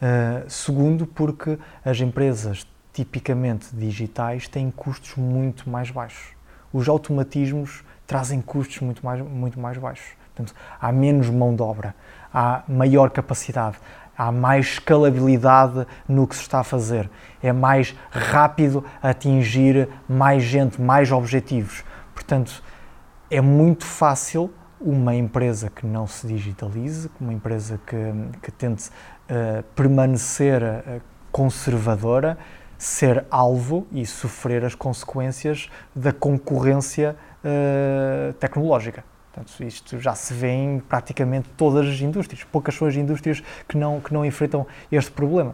uh, segundo, porque as empresas tipicamente digitais têm custos muito mais baixos. Os automatismos trazem custos muito mais, muito mais baixos. Portanto, há menos mão de obra, há maior capacidade, há mais escalabilidade no que se está a fazer, é mais rápido atingir mais gente, mais objetivos. Portanto, é muito fácil uma empresa que não se digitalize, uma empresa que, que tente uh, permanecer uh, conservadora, ser alvo e sofrer as consequências da concorrência uh, tecnológica. Portanto, isto já se vê em praticamente todas as indústrias. Poucas são as indústrias que não, que não enfrentam este problema.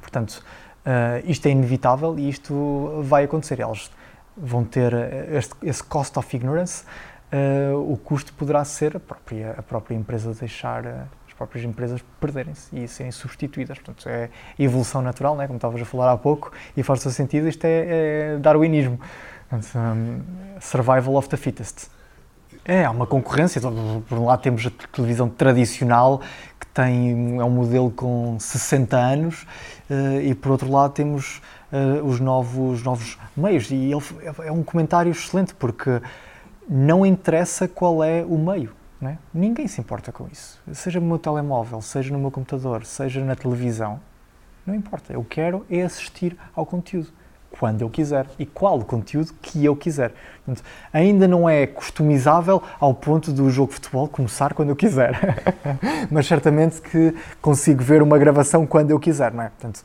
Portanto, uh, isto é inevitável e isto vai acontecer. Elas vão ter este, esse cost of ignorance. Uh, o custo poderá ser a própria, a própria empresa deixar as próprias empresas perderem-se e serem substituídas. Portanto, é evolução natural, né? como estavas a falar há pouco, e faz todo sentido. Isto é, é darwinismo. Um, survival of the fittest. É, há uma concorrência. Por um lado temos a televisão tradicional, que tem, é um modelo com 60 anos, uh, e por outro lado temos uh, os novos, novos meios. E ele, é um comentário excelente, porque não interessa qual é o meio. É? Ninguém se importa com isso. Seja no meu telemóvel, seja no meu computador, seja na televisão, não importa. Eu quero é assistir ao conteúdo quando eu quiser e qual o conteúdo que eu quiser. Portanto, ainda não é customizável ao ponto do jogo de futebol começar quando eu quiser, <laughs> mas certamente que consigo ver uma gravação quando eu quiser, não é? Portanto,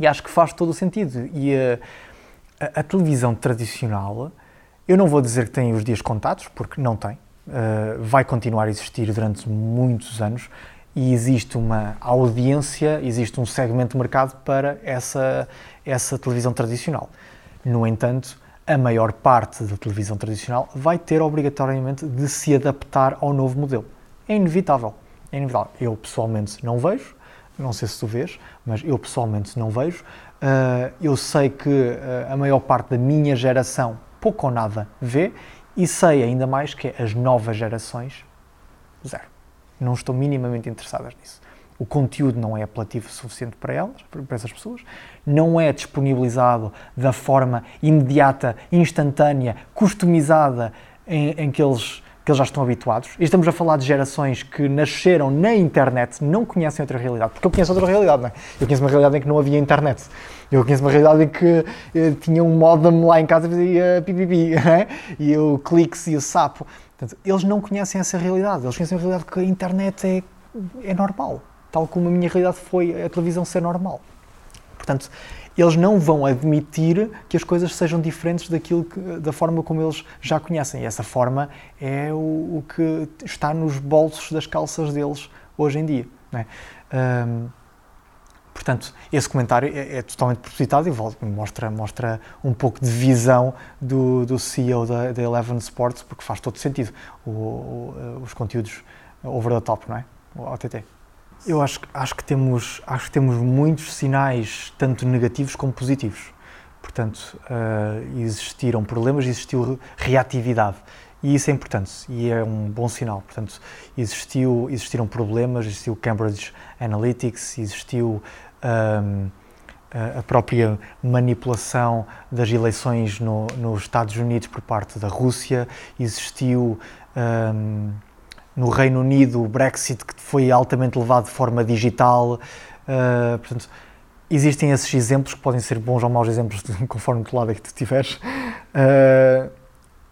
e acho que faz todo o sentido. E a, a, a televisão tradicional, eu não vou dizer que tem os dias contados, porque não tem. Uh, vai continuar a existir durante muitos anos e existe uma audiência, existe um segmento de mercado para essa, essa televisão tradicional. No entanto, a maior parte da televisão tradicional vai ter obrigatoriamente de se adaptar ao novo modelo. É inevitável. É inevitável. Eu pessoalmente não vejo, não sei se tu vês, mas eu pessoalmente não vejo. Uh, eu sei que uh, a maior parte da minha geração pouco ou nada vê e sei ainda mais que as novas gerações, zero. Não estou minimamente interessadas nisso. O conteúdo não é apelativo suficiente para elas, para essas pessoas, não é disponibilizado da forma imediata, instantânea, customizada em, em que eles que eles já estão habituados. E estamos a falar de gerações que nasceram na internet, não conhecem outra realidade. Porque eu conheço outra realidade, não é? Eu conheço uma realidade em que não havia internet. Eu conheço uma realidade em que eh, tinha um modem lá em casa e fazia pipipi, <laughs> é? e o cliques e o sapo. Portanto, eles não conhecem essa realidade. Eles conhecem a realidade que a internet é, é normal. Tal como a minha realidade foi a televisão ser normal. Portanto, eles não vão admitir que as coisas sejam diferentes daquilo que, da forma como eles já conhecem. E essa forma é o, o que está nos bolsos das calças deles hoje em dia. É? Um, portanto, esse comentário é, é, totalmente propositado e mostra, mostra um pouco de visão do, do CEO da, da Eleven Sports, porque faz todo sentido o, o, os conteúdos over the top, não é? O OTT. Eu acho, acho, que temos, acho que temos muitos sinais, tanto negativos como positivos. Portanto, uh, existiram problemas, existiu reatividade. E isso é importante e é um bom sinal. Portanto, existiu, existiram problemas, existiu Cambridge Analytics, existiu um, a própria manipulação das eleições no, nos Estados Unidos por parte da Rússia, existiu. Um, no Reino Unido o Brexit que foi altamente levado de forma digital. Uh, portanto, existem esses exemplos que podem ser bons ou maus exemplos, <laughs> conforme que lado é que tu estiveres. Uh,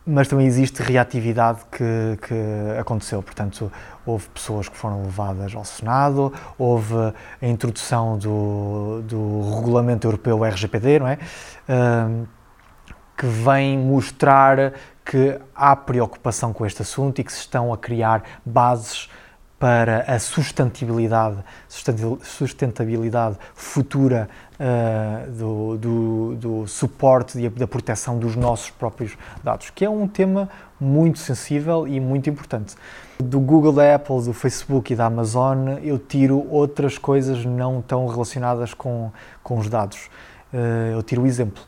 mas também existe reatividade que, que, aconteceu. Portanto, houve pessoas que foram levadas ao Senado, houve a introdução do, do regulamento europeu RGPD, não é? Uh, que vem mostrar que há preocupação com este assunto e que se estão a criar bases para a sustentabilidade, sustentabilidade futura uh, do, do, do, suporte e da proteção dos nossos próprios dados, que é um tema muito sensível e muito importante. Do Google, da Apple, do Facebook e da Amazon, eu tiro outras coisas não tão relacionadas com, com os dados. Uh, eu tiro o exemplo.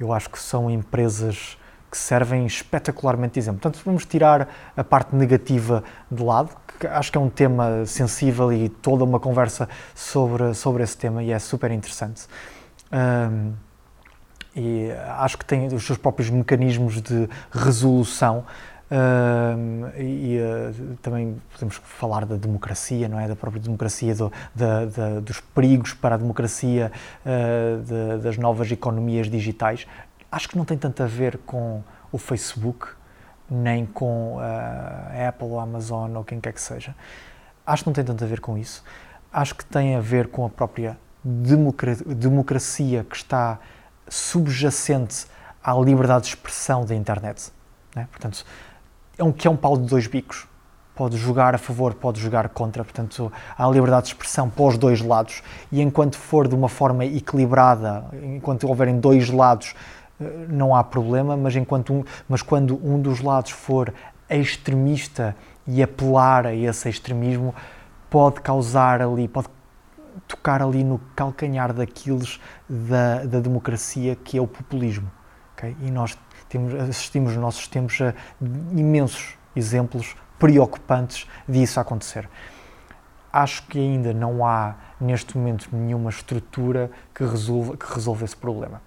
Eu acho que são empresas que servem espetacularmente de exemplo. Portanto, vamos tirar a parte negativa de lado, acho que é um tema sensível e toda uma conversa sobre, sobre esse tema e é super interessante. Um, e acho que tem os seus próprios mecanismos de resolução. Um, e uh, também podemos falar da democracia, não é? Da própria democracia, do, da, da, dos perigos para a democracia uh, de, das novas economias digitais acho que não tem tanto a ver com o Facebook, nem com a Apple ou a Amazon ou quem quer que seja. Acho que não tem tanto a ver com isso. Acho que tem a ver com a própria democracia que está subjacente à liberdade de expressão da internet. Né? Portanto, é um que é um pau de dois bicos. Pode jogar a favor, pode jogar contra. Portanto, há liberdade de expressão para os dois lados. E enquanto for de uma forma equilibrada, enquanto houverem dois lados não há problema, mas, enquanto um, mas quando um dos lados for extremista e apelar a esse extremismo, pode causar ali, pode tocar ali no calcanhar daqueles da, da democracia que é o populismo. Okay? E nós temos, assistimos nos nossos tempos a imensos exemplos preocupantes disso acontecer. Acho que ainda não há, neste momento, nenhuma estrutura que resolva, que resolva esse problema.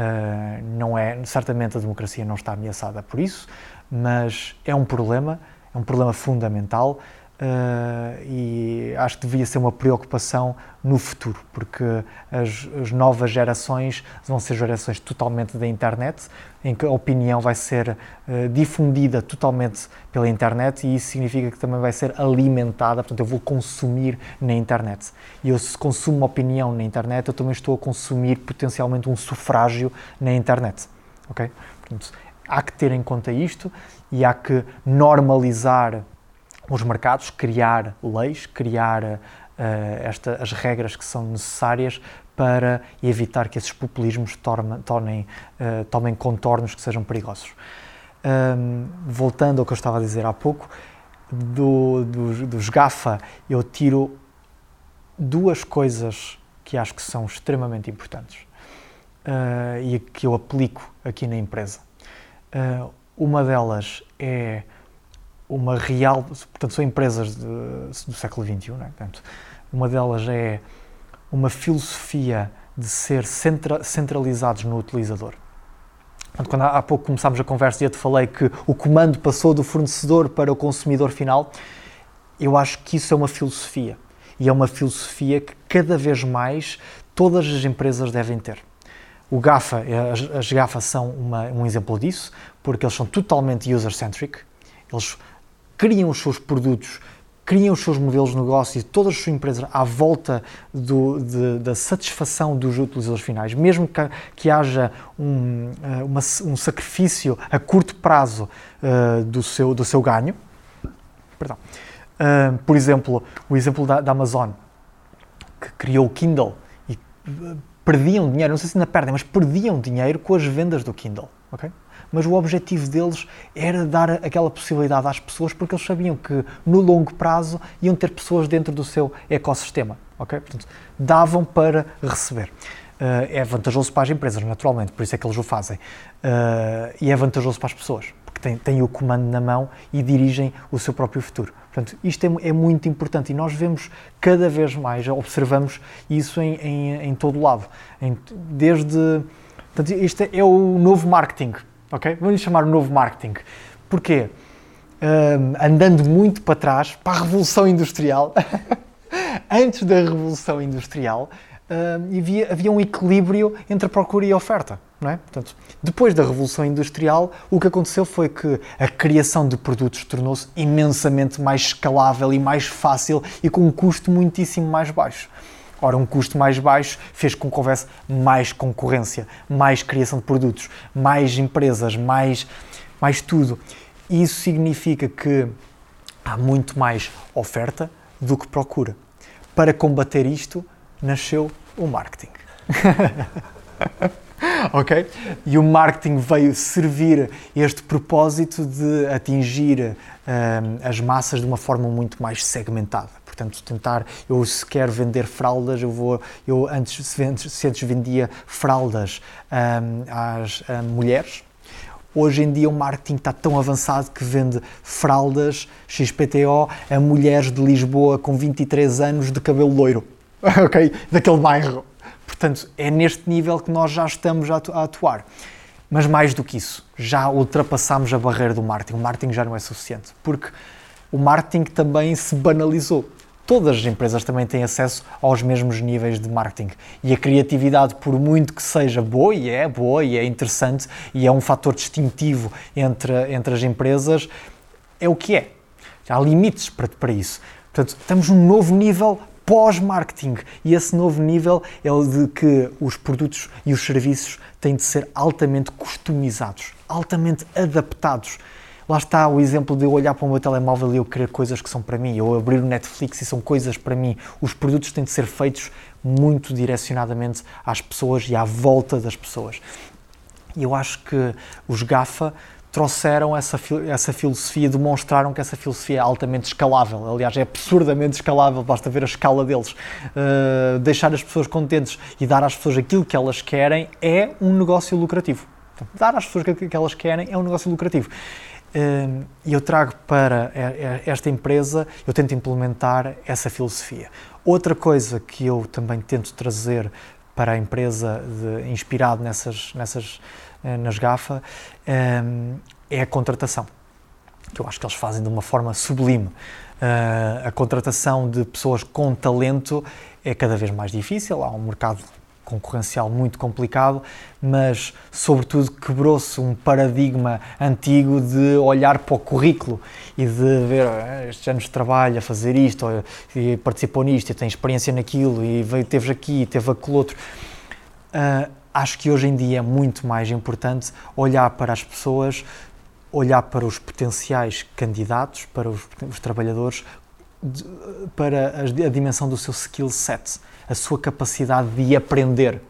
Uh, não é, certamente a democracia não está ameaçada por isso, mas é um problema, é um problema fundamental. Uh, e acho que devia ser uma preocupação no futuro, porque as, as, novas gerações vão ser gerações totalmente da internet, em que a opinião vai ser uh, difundida totalmente pela internet e isso significa que também vai ser alimentada, portanto eu vou consumir na internet. E eu se consumo uma opinião na internet, eu também estou a consumir potencialmente um sufrágio na internet, ok? Portanto, há que ter em conta isto e há que normalizar os mercados, criar leis, criar uh, esta, as regras que são necessárias para evitar que esses populismos tornem, tornem, uh, tomem contornos que sejam perigosos. Um, voltando ao que eu estava a dizer há pouco, do, do, dos GAFA eu tiro duas coisas que acho que são extremamente importantes uh, e que eu aplico aqui na empresa. Uma delas é uma real, portanto, são empresas de, do século XXI, né? portanto, uma delas é uma filosofia de ser centra, centralizados no utilizador. Portanto, quando há, há pouco começámos a conversa e eu te falei que o comando passou do fornecedor para o consumidor final, eu acho que isso é uma filosofia. E é uma filosofia que cada vez mais todas as empresas devem ter. O GAFA, as, as GAFA são uma, um exemplo disso, porque eles são totalmente user-centric. Eles criam os seus produtos, criam os seus modelos de negócio e todas as suas empresas à volta do, de, da satisfação dos utilizadores finais, mesmo que, que haja um, eh, uma, um, sacrifício a curto prazo uh, do, seu, do seu ganho. Perdão. Uh, por exemplo, o exemplo da, da, Amazon, que criou o Kindle e perdiam dinheiro, não sei se ainda perdem, mas perdiam dinheiro com as vendas do Kindle. Okay? Mas o objetivo deles era dar aquela possibilidade às pessoas porque eles sabiam que no longo prazo iam ter pessoas dentro do seu ecossistema. Okay? Portanto, davam para receber. Uh, é vantajoso para as empresas, naturalmente, por isso é que eles o fazem. Uh, e é vantajoso para as pessoas, porque têm, têm, o comando na mão e dirigem o seu próprio futuro. Portanto, isto é, é muito importante e nós vemos cada vez mais, observamos isso em, em, em todo lado. Em, desde. Portanto, isto é, é o novo marketing ok? Vamos chamar o novo marketing. Porquê? Um, andando muito para trás, para a Revolução Industrial, <laughs> antes da Revolução Industrial, um, havia, havia um equilíbrio entre procura e oferta. É? Portanto, depois da Revolução Industrial, o que aconteceu foi que a criação de produtos tornou-se imensamente mais escalável e mais fácil e com um custo muitíssimo mais baixo. Ora, um custo mais baixo fez com que houvesse mais concorrência, mais criação de produtos, mais empresas, mais, mais tudo. Isso significa que há muito mais oferta do que procura. Para combater isto, nasceu o marketing. <laughs> ok? E o marketing veio servir este propósito de atingir um, as massas de uma forma muito mais segmentada portanto tentar, eu se quero vender fraldas, eu vou, eu antes, se antes, vendia fraldas às mulheres, Hoje em dia o marketing está tão avançado que vende fraldas XPTO a mulheres de Lisboa com 23 anos de cabelo loiro, <laughs> ok? Daquele bairro. Portanto, é neste nível que nós já estamos a atuar. Mas mais do que isso, já ultrapassamos a barreira do marketing. O marketing já não é suficiente, porque o marketing também se banalizou todas as empresas também têm acesso aos mesmos níveis de marketing. E a criatividade, por muito que seja boa, e é boa, e é interessante, e é um fator distintivo entre, entre as empresas, é o que é. Há limites para, para isso. Portanto, estamos num novo nível pós-marketing. E esse novo nível é o de que os produtos e os serviços têm de ser altamente customizados, altamente adaptados lá está o exemplo de eu olhar para o meu telemóvel e eu querer coisas que são para mim, ou abrir o Netflix e são coisas para mim. Os produtos têm de ser feitos muito direcionadamente às pessoas e à volta das pessoas. E eu acho que os GAFA trouxeram essa, essa filosofia, demonstraram que essa filosofia é altamente escalável. Aliás, é absurdamente escalável, basta ver a escala deles. Uh, deixar as pessoas contentes e dar às pessoas aquilo que elas querem é um negócio lucrativo. dar às pessoas aquilo que elas querem é um negócio lucrativo. Hum, e eu trago para esta empresa, eu tento implementar essa filosofia. Outra coisa que eu também tento trazer para a empresa, de, inspirado nessas, nessas, eh, nas GAFA, hum, é a contratação, que eu acho que eles fazem de uma forma sublime. Uh, a contratação de pessoas com talento é cada vez mais difícil, há um mercado concorrencial muito complicado, mas sobretudo quebrou-se um paradigma antigo de olhar para o currículo e de ver ah, estes anos de trabalho a fazer isto, e participou nisto, e tem experiência naquilo, e veio, teve aqui, teve aquele outro. Uh, acho que hoje em dia é muito mais importante olhar para as pessoas, olhar para os potenciais candidatos, para os, os trabalhadores, de, para a, a dimensão do seu skill set a sua capacidade de aprender.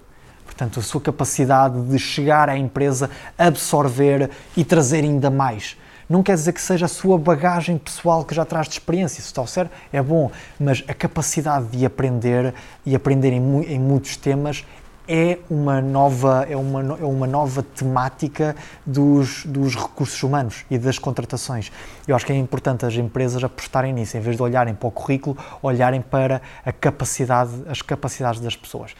Portanto, a sua capacidade de chegar à empresa, absorver e trazer ainda mais. Não quer dizer que seja a sua bagagem pessoal que já traz de experiência, se está certo, é bom, mas a capacidade de aprender e aprender em, em muitos temas é uma nova, é uma, é uma nova temática dos, dos recursos humanos e das contratações. Eu acho que é importante as empresas apostarem nisso, em vez de olharem para o currículo, olharem para a capacidade, as capacidades das pessoas.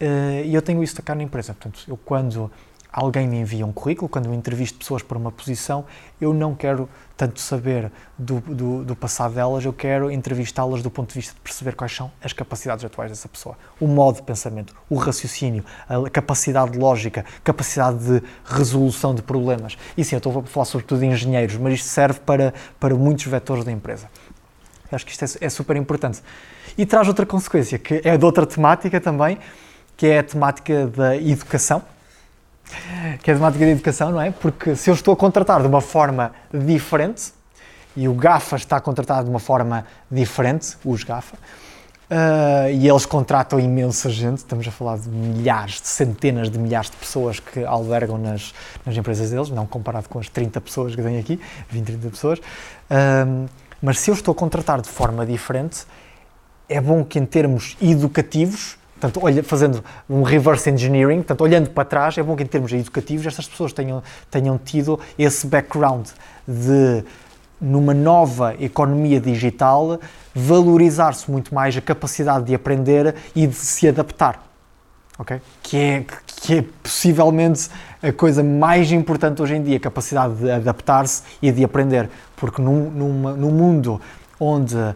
Eh, e eu tenho isso cá na empresa. Portanto, eu quando alguém me envia um currículo, quando eu entrevisto pessoas para uma posição, eu não quero tanto saber do, do, do passado delas, eu quero entrevistá-las do ponto de vista de perceber quais são as capacidades atuais dessa pessoa, o modo de pensamento, o raciocínio, a capacidade lógica, capacidade de resolução de problemas. E sim, eu estou a falar sobretudo de engenheiros, mas isto serve para, para muitos vetores da empresa. Eu acho que isto é, é super importante. E traz outra consequência, que é de outra temática também, que é a temática da educação que é a temática de educação, não é? Porque se eu estou a contratar de uma forma diferente, e o GAFA está contratado de uma forma diferente, os GAFA, uh, e eles contratam imensa gente, estamos a falar de milhares, de centenas de milhares de pessoas que albergam nas, nas empresas deles, não comparado com as 30 pessoas que têm aqui, 20, 30 pessoas. Uh, mas se eu estou a contratar de forma diferente, é bom que em termos educativos Portanto, olha, fazendo um reverse engineering, portanto, olhando para trás, é bom que em termos educativos estas pessoas tenham, tenham tido esse background de, numa nova economia digital, valorizar-se muito mais a capacidade de aprender e de se adaptar. Okay? Que, é, que é possivelmente a coisa mais importante hoje em dia, a capacidade de adaptar-se e de aprender. Porque num, numa, num mundo onde a,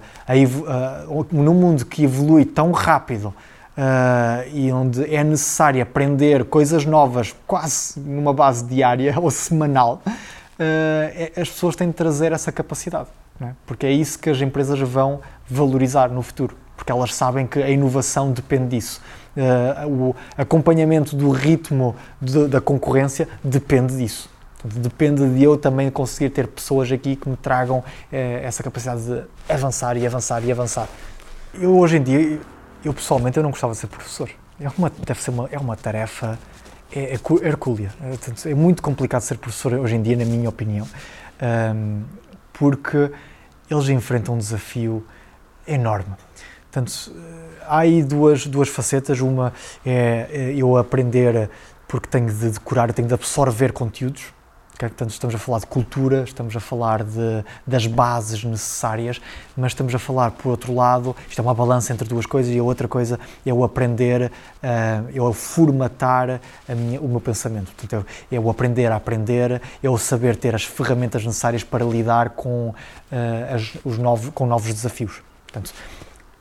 uh, num mundo que evolui tão rápido, Uh, e onde é necessário aprender coisas novas quase numa base diária <laughs> ou semanal, uh, as pessoas têm de trazer essa capacidade, é? porque é isso que as empresas vão valorizar no futuro, porque elas sabem que a inovação depende disso. Uh, o acompanhamento do ritmo de, da concorrência depende disso. Depende de eu também conseguir ter pessoas aqui que me tragam essa capacidade de avançar e avançar e avançar. Eu hoje em dia eu pessoalmente eu não gostava de ser professor. É uma, deve ser uma, é uma tarefa é, é hercúlea. É, é, muito complicado ser professor hoje em dia, na minha opinião, um, porque eles enfrentam um desafio enorme. Portanto, há aí duas, duas facetas. Uma é, é eu aprender porque tenho de decorar, tenho de absorver conteúdos Portanto, estamos a falar de cultura, estamos a falar de, das bases necessárias, mas estamos a falar, por outro lado, isto é uma balança entre duas coisas, e a outra coisa é o aprender, uh, é o formatar minha, o meu pensamento. Portanto, é o aprender a aprender, é o saber ter as ferramentas necessárias para lidar com, uh, as, os novos, com novos desafios. Portanto,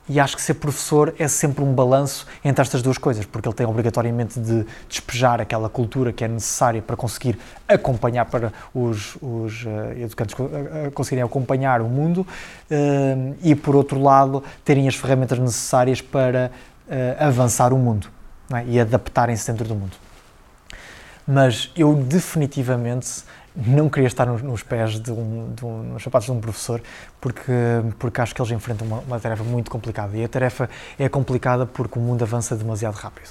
e acho que ser professor é sempre um balanço entre estas duas coisas, porque ele tem obrigatoriamente de despejar aquela cultura que é necessária para conseguir acompanhar, para os, os uh, educantes uh, conseguirem acompanhar o mundo, uh, e por outro lado, terem as ferramentas necessárias para avançar o mundo é? e adaptarem-se dentro do mundo. Mas eu definitivamente não queria estar nos, nos pés de um, de um, nos sapatos de um professor porque porque acho que eles enfrentam uma, uma, tarefa muito complicada. E a tarefa é complicada porque o mundo avança demasiado rápido.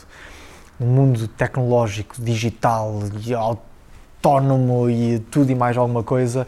Um mundo tecnológico digital e autónomo e tudo e mais alguma coisa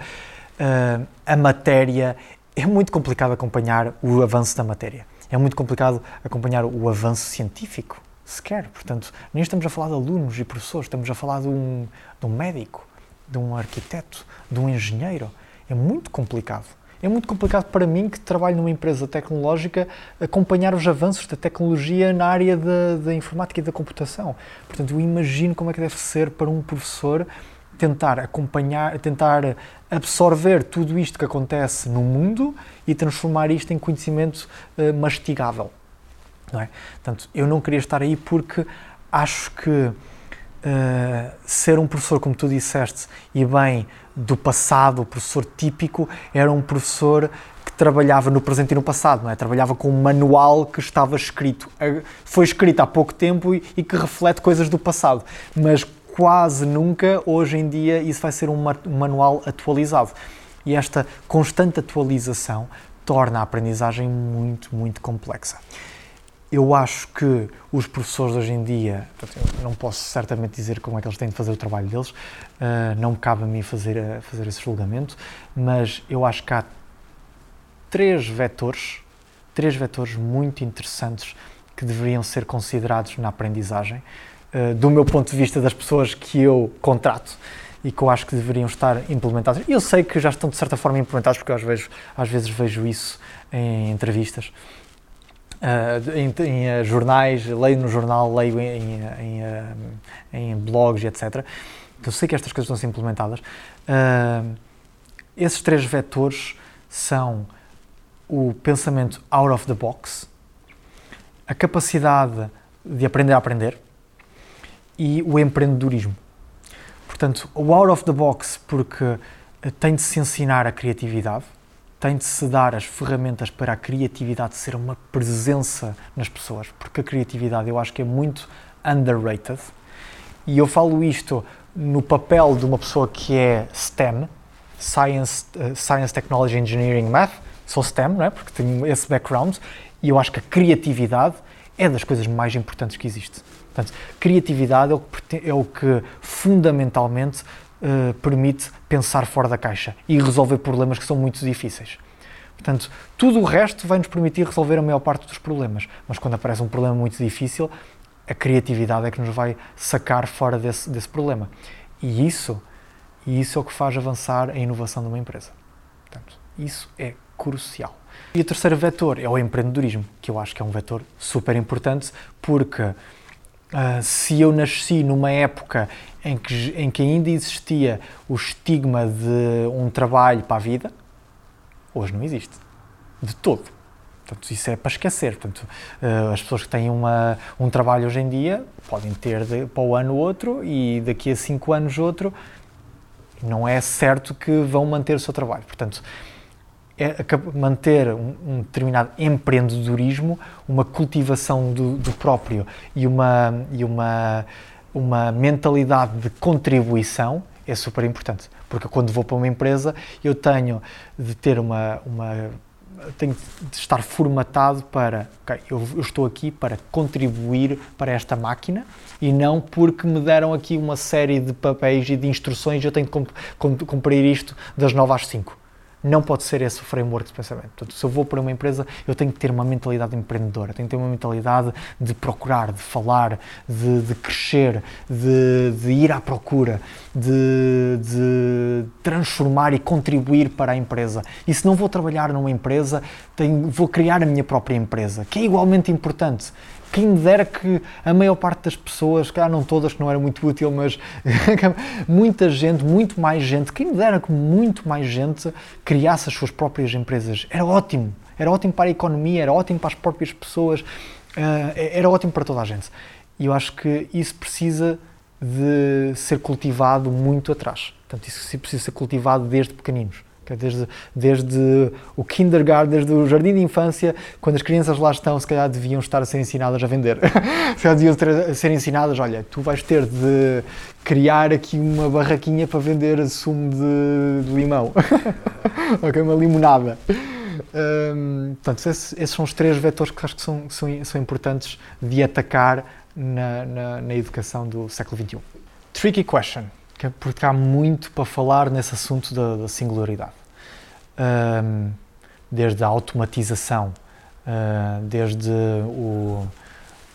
uh, a matéria é muito complicado acompanhar o avanço da matéria. É muito complicado acompanhar o avanço científico sequer. Portanto nem estamos a falar de alunos e professores estamos a falar de um, de um médico de um arquiteto, de um engenheiro. É muito complicado. É muito complicado para mim, que trabalho numa empresa tecnológica, acompanhar os avanços da tecnologia na área da, da informática e da computação. Portanto, eu imagino como é que deve ser para um professor tentar acompanhar, tentar absorver tudo isto que acontece no mundo e transformar isto em conhecimento uh, mastigável. Não é? Portanto, eu não queria estar aí porque acho que uh, ser um professor, como tu disseste, e bem do passado, o professor típico, era um professor que trabalhava no presente e no passado, não é? Trabalhava com um manual que estava escrito. Foi escrito há pouco tempo e, e que reflete coisas do passado, mas quase nunca, hoje em dia, isso vai ser um manual atualizado. E esta constante atualização torna a aprendizagem muito, muito complexa. Eu acho que os professores hoje em dia, não posso certamente dizer como é que eles têm de fazer o trabalho deles, uh, não me cabe a mim fazer, uh, fazer esse julgamento, mas eu acho que há três vetores, três vetores muito interessantes que deveriam ser considerados na aprendizagem eh, do meu ponto de vista, das pessoas que eu contrato e que eu acho que deveriam estar implementados. Eu sei que já estão de certa forma implementados, porque eu às vezes, às vezes vejo isso em entrevistas, uh, em, em uh, jornais, leio no jornal, leio em, em, uh, em blogs etc. Eu sei que estas coisas estão a ser implementadas. esses três vetores são o pensamento out of the box, a capacidade de aprender a aprender, e o empreendedorismo. Portanto, o out of the box, porque tem de se ensinar a criatividade, tem de se dar as ferramentas para a criatividade ser uma presença nas pessoas, porque a criatividade eu acho que é muito underrated. E eu falo isto no papel de uma pessoa que é STEM, Science, uh, Science Technology, Engineering, Math, sou STEM, não é? porque tenho esse background, e eu acho que a criatividade é das coisas mais importantes que existe. Portanto, criatividade é o que, é o que fundamentalmente uh, permite pensar fora da caixa e resolver problemas que são muito difíceis. Portanto, tudo o resto vai nos permitir resolver a maior parte dos problemas, mas quando aparece um problema muito difícil, a criatividade é que nos vai sacar fora desse, desse problema. E isso, isso é o que faz avançar a inovação de uma empresa. Portanto, isso é crucial. E o terceiro vetor é o empreendedorismo, que eu acho que é um vetor super importante porque Uh, se eu nasci numa época em que, em que ainda existia o estigma de um trabalho para a vida, hoje não existe. De todo. Portanto, isso é para esquecer. Portanto, uh, as pessoas que têm uma, um trabalho hoje em dia podem ter de, para o ano outro e daqui a cinco anos outro. Não é certo que vão manter o seu trabalho. Portanto, é manter um, um, determinado empreendedorismo, uma cultivação do, do, próprio e uma, e uma, uma mentalidade de contribuição é super importante. Porque quando vou para uma empresa, eu tenho de ter uma, uma tenho de estar formatado para, okay, eu, eu, estou aqui para contribuir para esta máquina e não porque me deram aqui uma série de papéis e de instruções eu tenho de cumprir isto das 9 às 5 não pode ser esse o framework de pensamento. Portanto, se eu vou para uma empresa, eu tenho que ter uma mentalidade empreendedora, tenho que ter uma mentalidade de procurar, de falar, de, de crescer, de, de, ir à procura, de, de, transformar e contribuir para a empresa. E se não vou trabalhar numa empresa, tenho, vou criar a minha própria empresa, que é igualmente importante quem dera que a maior parte das pessoas, claro, não todas, que não era muito útil, mas <laughs> muita gente, muito mais gente, quem dera que muito mais gente criasse as suas próprias empresas. Era ótimo. Era ótimo para a economia, era ótimo para as próprias pessoas, uh, era ótimo para toda a gente. E eu acho que isso precisa de ser cultivado muito atrás. Portanto, isso precisa ser cultivado desde pequeninos. Desde, desde o kindergarten, desde o jardim de infância, quando as crianças lá estão, se calhar deviam estar a ser ensinadas a vender. <laughs> se calhar deviam ter, ser ensinadas, olha, tu vais ter de criar aqui uma barraquinha para vender sumo de, de limão. <laughs> ok, uma limonada. Um, portanto, esses, esses, são os três vetores que acho que são, são, são importantes de atacar na, na, na educação do século XXI. Tricky question porque há muito para falar nesse assunto da, da singularidade. Um, desde a automatização, uh, desde o,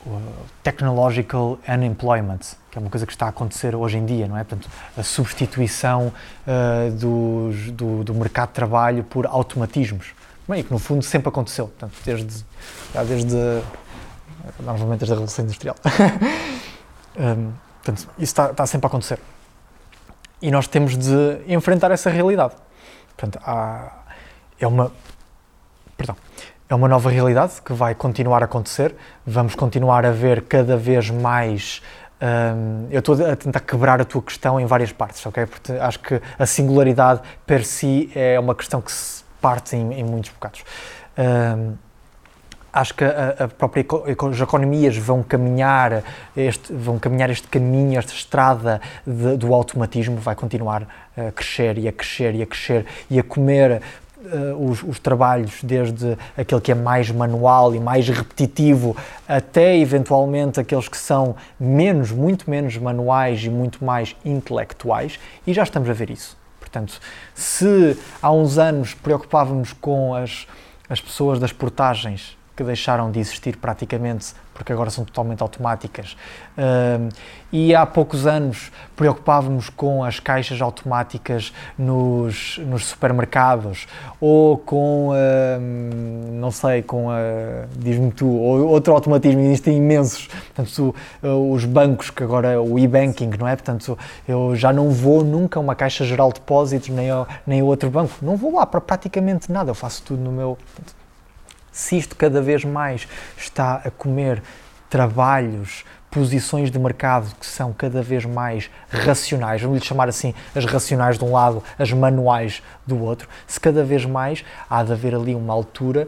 o, technological unemployment, que é uma coisa que está a acontecer hoje em dia, não é? Portanto, a substituição uh, do, do, mercado de trabalho por automatismos, e que no fundo sempre aconteceu, portanto, desde, já desde, novamente, desde a Revolução Industrial. <laughs> um, portanto, isso está, está sempre a acontecer. E nós temos de enfrentar essa realidade. Portanto, há, é uma. Perdão. É uma nova realidade que vai continuar a acontecer. Vamos continuar a ver cada vez mais. Um, eu estou a tentar quebrar a tua questão em várias partes, ok? Porque acho que a singularidade per si é uma questão que se parte em, em muitos bocados. Um, acho que a, a própria as economias vão caminhar este vão caminhar este caminho esta estrada de, do automatismo vai continuar a crescer e a crescer e a crescer e a comer uh, os, os, trabalhos desde aquele que é mais manual e mais repetitivo até eventualmente aqueles que são menos muito menos manuais e muito mais intelectuais. E já estamos a ver isso. Portanto se há uns anos preocupávamos com as as pessoas das portagens que deixaram de existir praticamente porque agora são totalmente automáticas. E há poucos anos preocupávamos com as caixas automáticas nos, nos supermercados ou com, não sei, com a, diz-me tu, ou outro automatismo, existem imensos. Portanto, os bancos, que agora o e-banking, não é? Portanto, eu já não vou nunca a uma caixa geral de depósitos nem a, nem a outro banco. Não vou lá para praticamente nada, eu faço tudo no meu. Portanto, se isto cada vez mais está a comer trabalhos, posições de mercado que são cada vez mais racionais, vamos lhe chamar assim, as racionais de um lado, as manuais do outro, se cada vez mais há de haver ali uma altura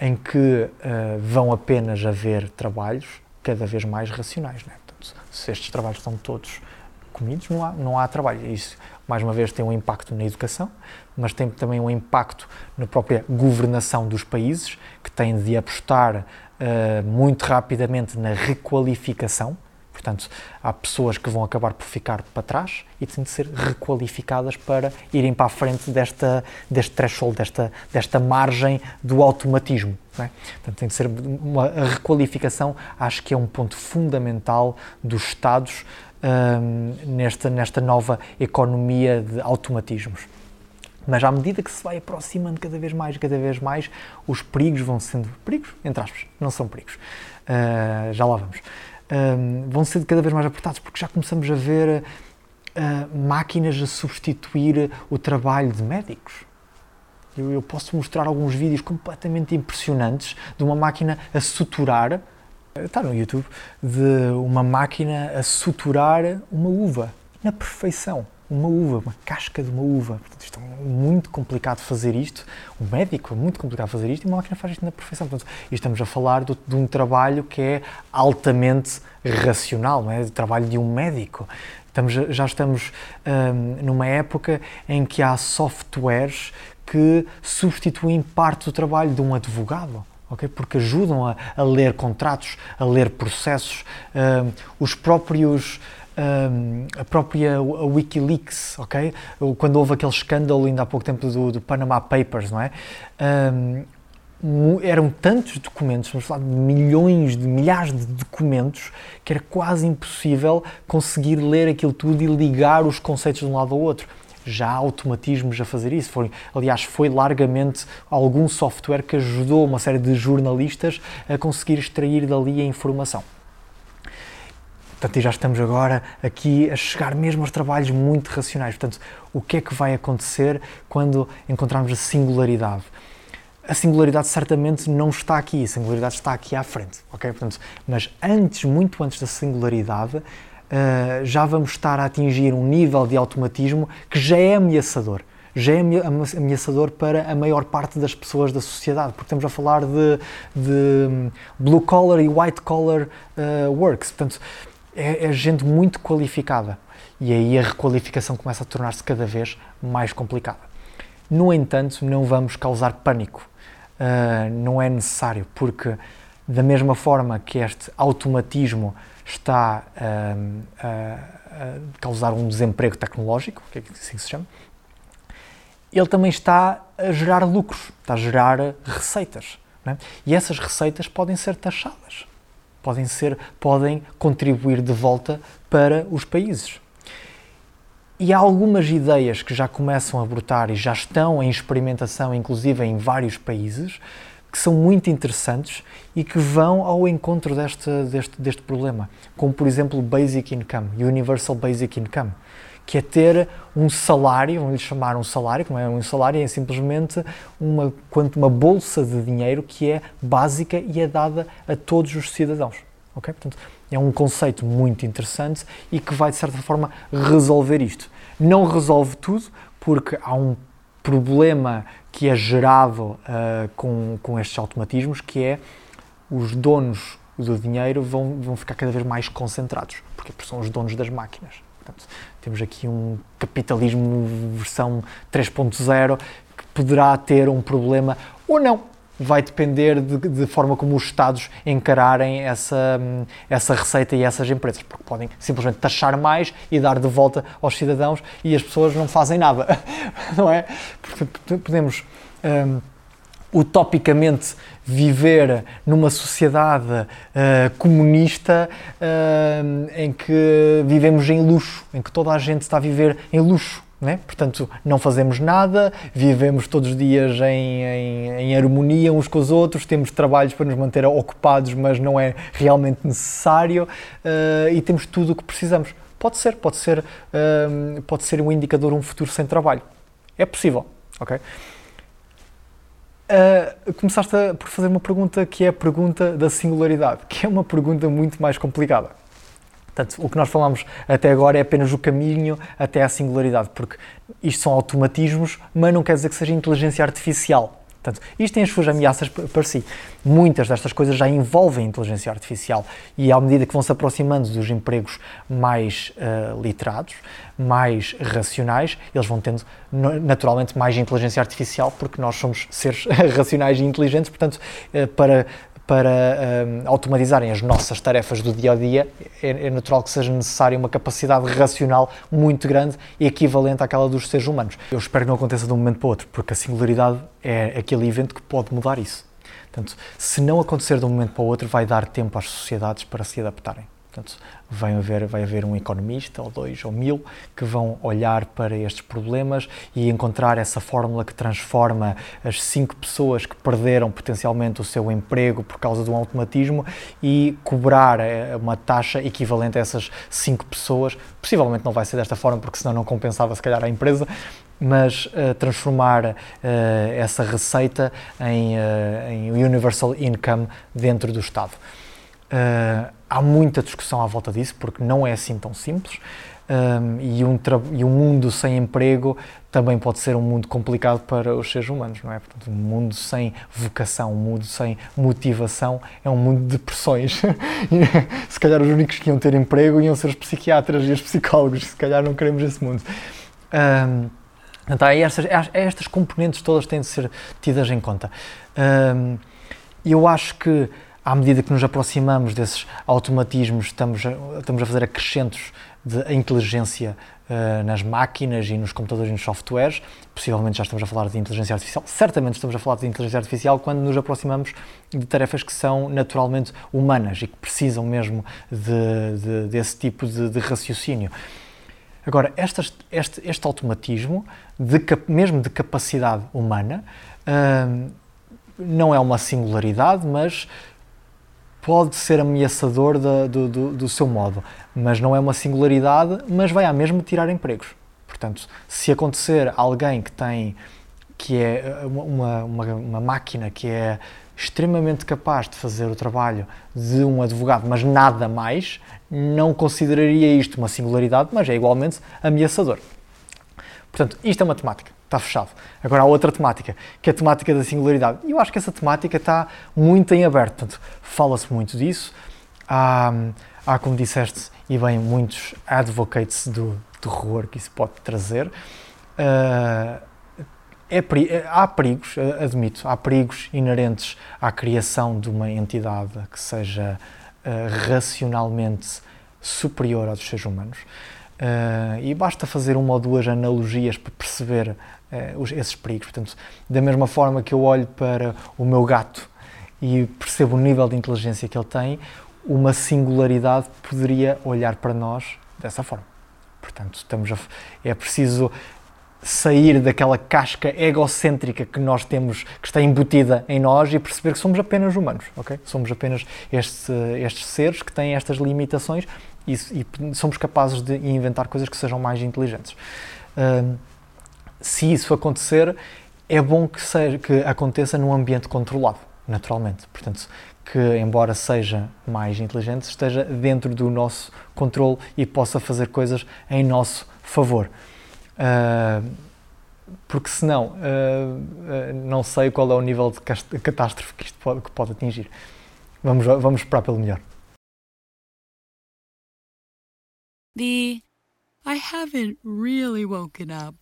em que uh, vão apenas haver trabalhos cada vez mais racionais. Né? Portanto, se estes trabalhos estão todos comidos, não há, não há trabalho. Isso, mais uma vez, tem um impacto na educação, mas tem também um impacto na própria governação dos países, que têm de apostar uh, muito rapidamente na requalificação. Portanto, há pessoas que vão acabar por ficar para trás e têm de ser requalificadas para irem para a frente desta, deste threshold, desta, desta margem do automatismo. É? Portanto, tem de ser uma requalificação, acho que é um ponto fundamental dos Estados um, nesta, nesta nova economia de automatismos. Mas à medida que se vai aproximando cada vez mais, cada vez mais, os perigos vão sendo perigos, entre aspas, não são perigos. Uh, já lá vamos. Uh, vão sendo cada vez mais apertados porque já começamos a ver uh, máquinas a substituir o trabalho de médicos. Eu, eu, posso mostrar alguns vídeos completamente impressionantes de uma máquina a suturar, está no YouTube, de uma máquina a suturar uma uva na perfeição uma uva, uma casca de uma uva. Portanto, isto é muito complicado fazer isto. O médico é muito complicado fazer isto e uma máquina faz isto na perfeição. Portanto, estamos a falar do, de um trabalho que é altamente racional, não é? O trabalho de um médico. Estamos, já estamos hum, numa época em que há softwares que substituem parte do trabalho de um advogado. Okay? Porque ajudam a, a ler contratos, a ler processos, hum, os próprios um, a própria a Wikileaks, ok? Quando houve aquele escândalo ainda há pouco tempo do, do Panama Papers, não é? Um, eram tantos documentos, vamos falar de milhões, de milhares de documentos, que era quase impossível conseguir ler aquilo tudo e ligar os conceitos de um lado ao outro. Já há automatismos a fazer isso. Foi, aliás, foi largamente algum software que ajudou uma série de jornalistas a conseguir extrair dali a informação. Portanto, já estamos agora aqui a chegar mesmo aos trabalhos muito racionais. Portanto, o que é que vai acontecer quando encontrarmos a singularidade? A singularidade certamente não está aqui, a singularidade está aqui à frente, ok? Portanto, mas antes, muito antes da singularidade, uh, já vamos estar a atingir um nível de automatismo que já é ameaçador já é ameaçador para a maior parte das pessoas da sociedade, porque estamos a falar de, de blue collar e white collar uh, works. Portanto, é, é gente muito qualificada e aí a requalificação começa a tornar-se cada vez mais complicada. No entanto, não vamos causar pânico, uh, não é necessário, porque da mesma forma que este automatismo está uh, a causar um desemprego tecnológico, que é assim que se chama, ele também está a gerar lucros, está a gerar receitas. É? E essas receitas podem ser taxadas podem ser, podem contribuir de volta para os países. E há algumas ideias que já começam a brotar e já estão em experimentação, inclusive em vários países, que são muito interessantes e que vão ao encontro deste, deste, deste problema, como por exemplo Basic Income, Universal Basic Income, que é ter um salário, vamos lhe chamar um salário, não é um salário, é simplesmente uma, quanto uma bolsa de dinheiro que é básica e é dada a todos os cidadãos. Okay? Portanto, é um conceito muito interessante e que vai, de certa forma, resolver isto. Não resolve tudo, porque há um problema que é gerado uh, com, com estes automatismos, que é os donos do dinheiro vão, vão ficar cada vez mais concentrados, porque são os donos das máquinas. Portanto, temos aqui um capitalismo versão 3.0 que poderá ter um problema ou não. Vai depender de, de, forma como os Estados encararem essa, essa receita e essas empresas, porque podem simplesmente taxar mais e dar de volta aos cidadãos e as pessoas não fazem nada, <laughs> não é? Porque podemos. Um, utopicamente viver numa sociedade uh, comunista uh, em que vivemos em luxo, em que toda a gente está a viver em luxo. Né? Portanto, não fazemos nada, vivemos todos os dias em, em, em, harmonia uns com os outros, temos trabalhos para nos manter ocupados, mas não é realmente necessário uh, e temos tudo o que precisamos. Pode ser, pode ser, pode ser um indicador, um futuro sem trabalho. É possível, ok? Uh, começaste a, por fazer uma pergunta que é a pergunta da singularidade, que é uma pergunta muito mais complicada. Portanto, o que nós falamos até agora é apenas o caminho até à singularidade, porque isto são automatismos, mas não quer dizer que seja inteligência artificial. Portanto, isto tem as suas ameaças para si. Muitas destas coisas já envolvem inteligência artificial e, à medida que vão se aproximando dos empregos mais uh, literados, mais racionais, eles vão tendo naturalmente mais inteligência artificial, porque nós somos seres <laughs> racionais e inteligentes, portanto, uh, para para um, automatizarem as nossas tarefas do dia a dia, é, é, natural que seja necessária uma capacidade racional muito grande e equivalente àquela dos seres humanos. Eu espero que não aconteça de um momento para o outro, porque a singularidade é aquele evento que pode mudar isso. Portanto, se não acontecer de um momento para o outro, vai dar tempo às sociedades para se adaptarem. Portanto, vai haver, vai haver um economista, ou dois, ou mil, que vão olhar para estes problemas e encontrar essa fórmula que transforma as cinco pessoas que perderam potencialmente o seu emprego por causa de um automatismo e cobrar eh, uma taxa equivalente a essas cinco pessoas. Possivelmente não vai ser desta forma, porque senão não compensava se calhar a empresa, mas uh, transformar uh, essa receita em, uh, em universal income dentro do Estado. Uh, há muita discussão à volta disso, porque não é assim tão simples. Um, e, um e um mundo sem emprego também pode ser um mundo complicado para os seres humanos, não é? Portanto, um mundo sem vocação, um mundo sem motivação é um mundo de pressões. <laughs> se calhar os únicos que iam ter emprego iam ser os psiquiatras e os psicólogos, se calhar não queremos esse mundo. Um, então, é estas, estas componentes todas têm de ser tidas em conta. Um, eu acho que à medida que nos aproximamos desses automatismos, estamos a, estamos a fazer acrescentos de inteligência uh, nas máquinas e nos computadores e nos softwares. Possivelmente já estamos a falar de inteligência artificial. Certamente estamos a falar de inteligência artificial quando nos aproximamos de tarefas que são naturalmente humanas e que precisam mesmo de, de, desse tipo de, de raciocínio. Agora, este, este, automatismo, de, mesmo de capacidade humana, uh, não é uma singularidade, mas pode ser ameaçador da, do, do, do, seu modo, mas não é uma singularidade, mas vai à mesma tirar empregos. Portanto, se acontecer alguém que tem, que é uma, uma, uma máquina que é extremamente capaz de fazer o trabalho de um advogado, mas nada mais, não consideraria isto uma singularidade, mas é igualmente ameaçador. Portanto, isto é uma temática está fechado. Agora há outra temática, que é a temática da singularidade. E eu acho que essa temática está muito em aberto, portanto, fala-se muito disso. Há, há, como disseste, e bem, muitos advocates do terror que isso pode trazer. Uh, é, há perigos, admito, há perigos inerentes à criação de uma entidade que seja uh, racionalmente superior aos seres humanos. Uh, e basta fazer uma ou duas analogias para perceber uh, esses perigos. Portanto, da mesma forma que eu olho para o meu gato e percebo o nível de inteligência que ele tem, uma singularidade poderia olhar para nós dessa forma. Portanto, estamos a, é preciso sair daquela casca egocêntrica que nós temos, que está embutida em nós e perceber que somos apenas humanos, ok? Somos apenas este, estes seres que têm estas limitações e, e somos capazes de inventar coisas que sejam mais inteligentes. Uh, se isso acontecer, é bom que, seja, que aconteça num ambiente controlado, naturalmente. Portanto, que, embora seja mais inteligente, esteja dentro do nosso controle e possa fazer coisas em nosso favor. Uh, porque senão, uh, uh, não sei qual é o nível de catástrofe que isto pode, que pode atingir. Vamos, vamos esperar pelo melhor. The I haven't really woken up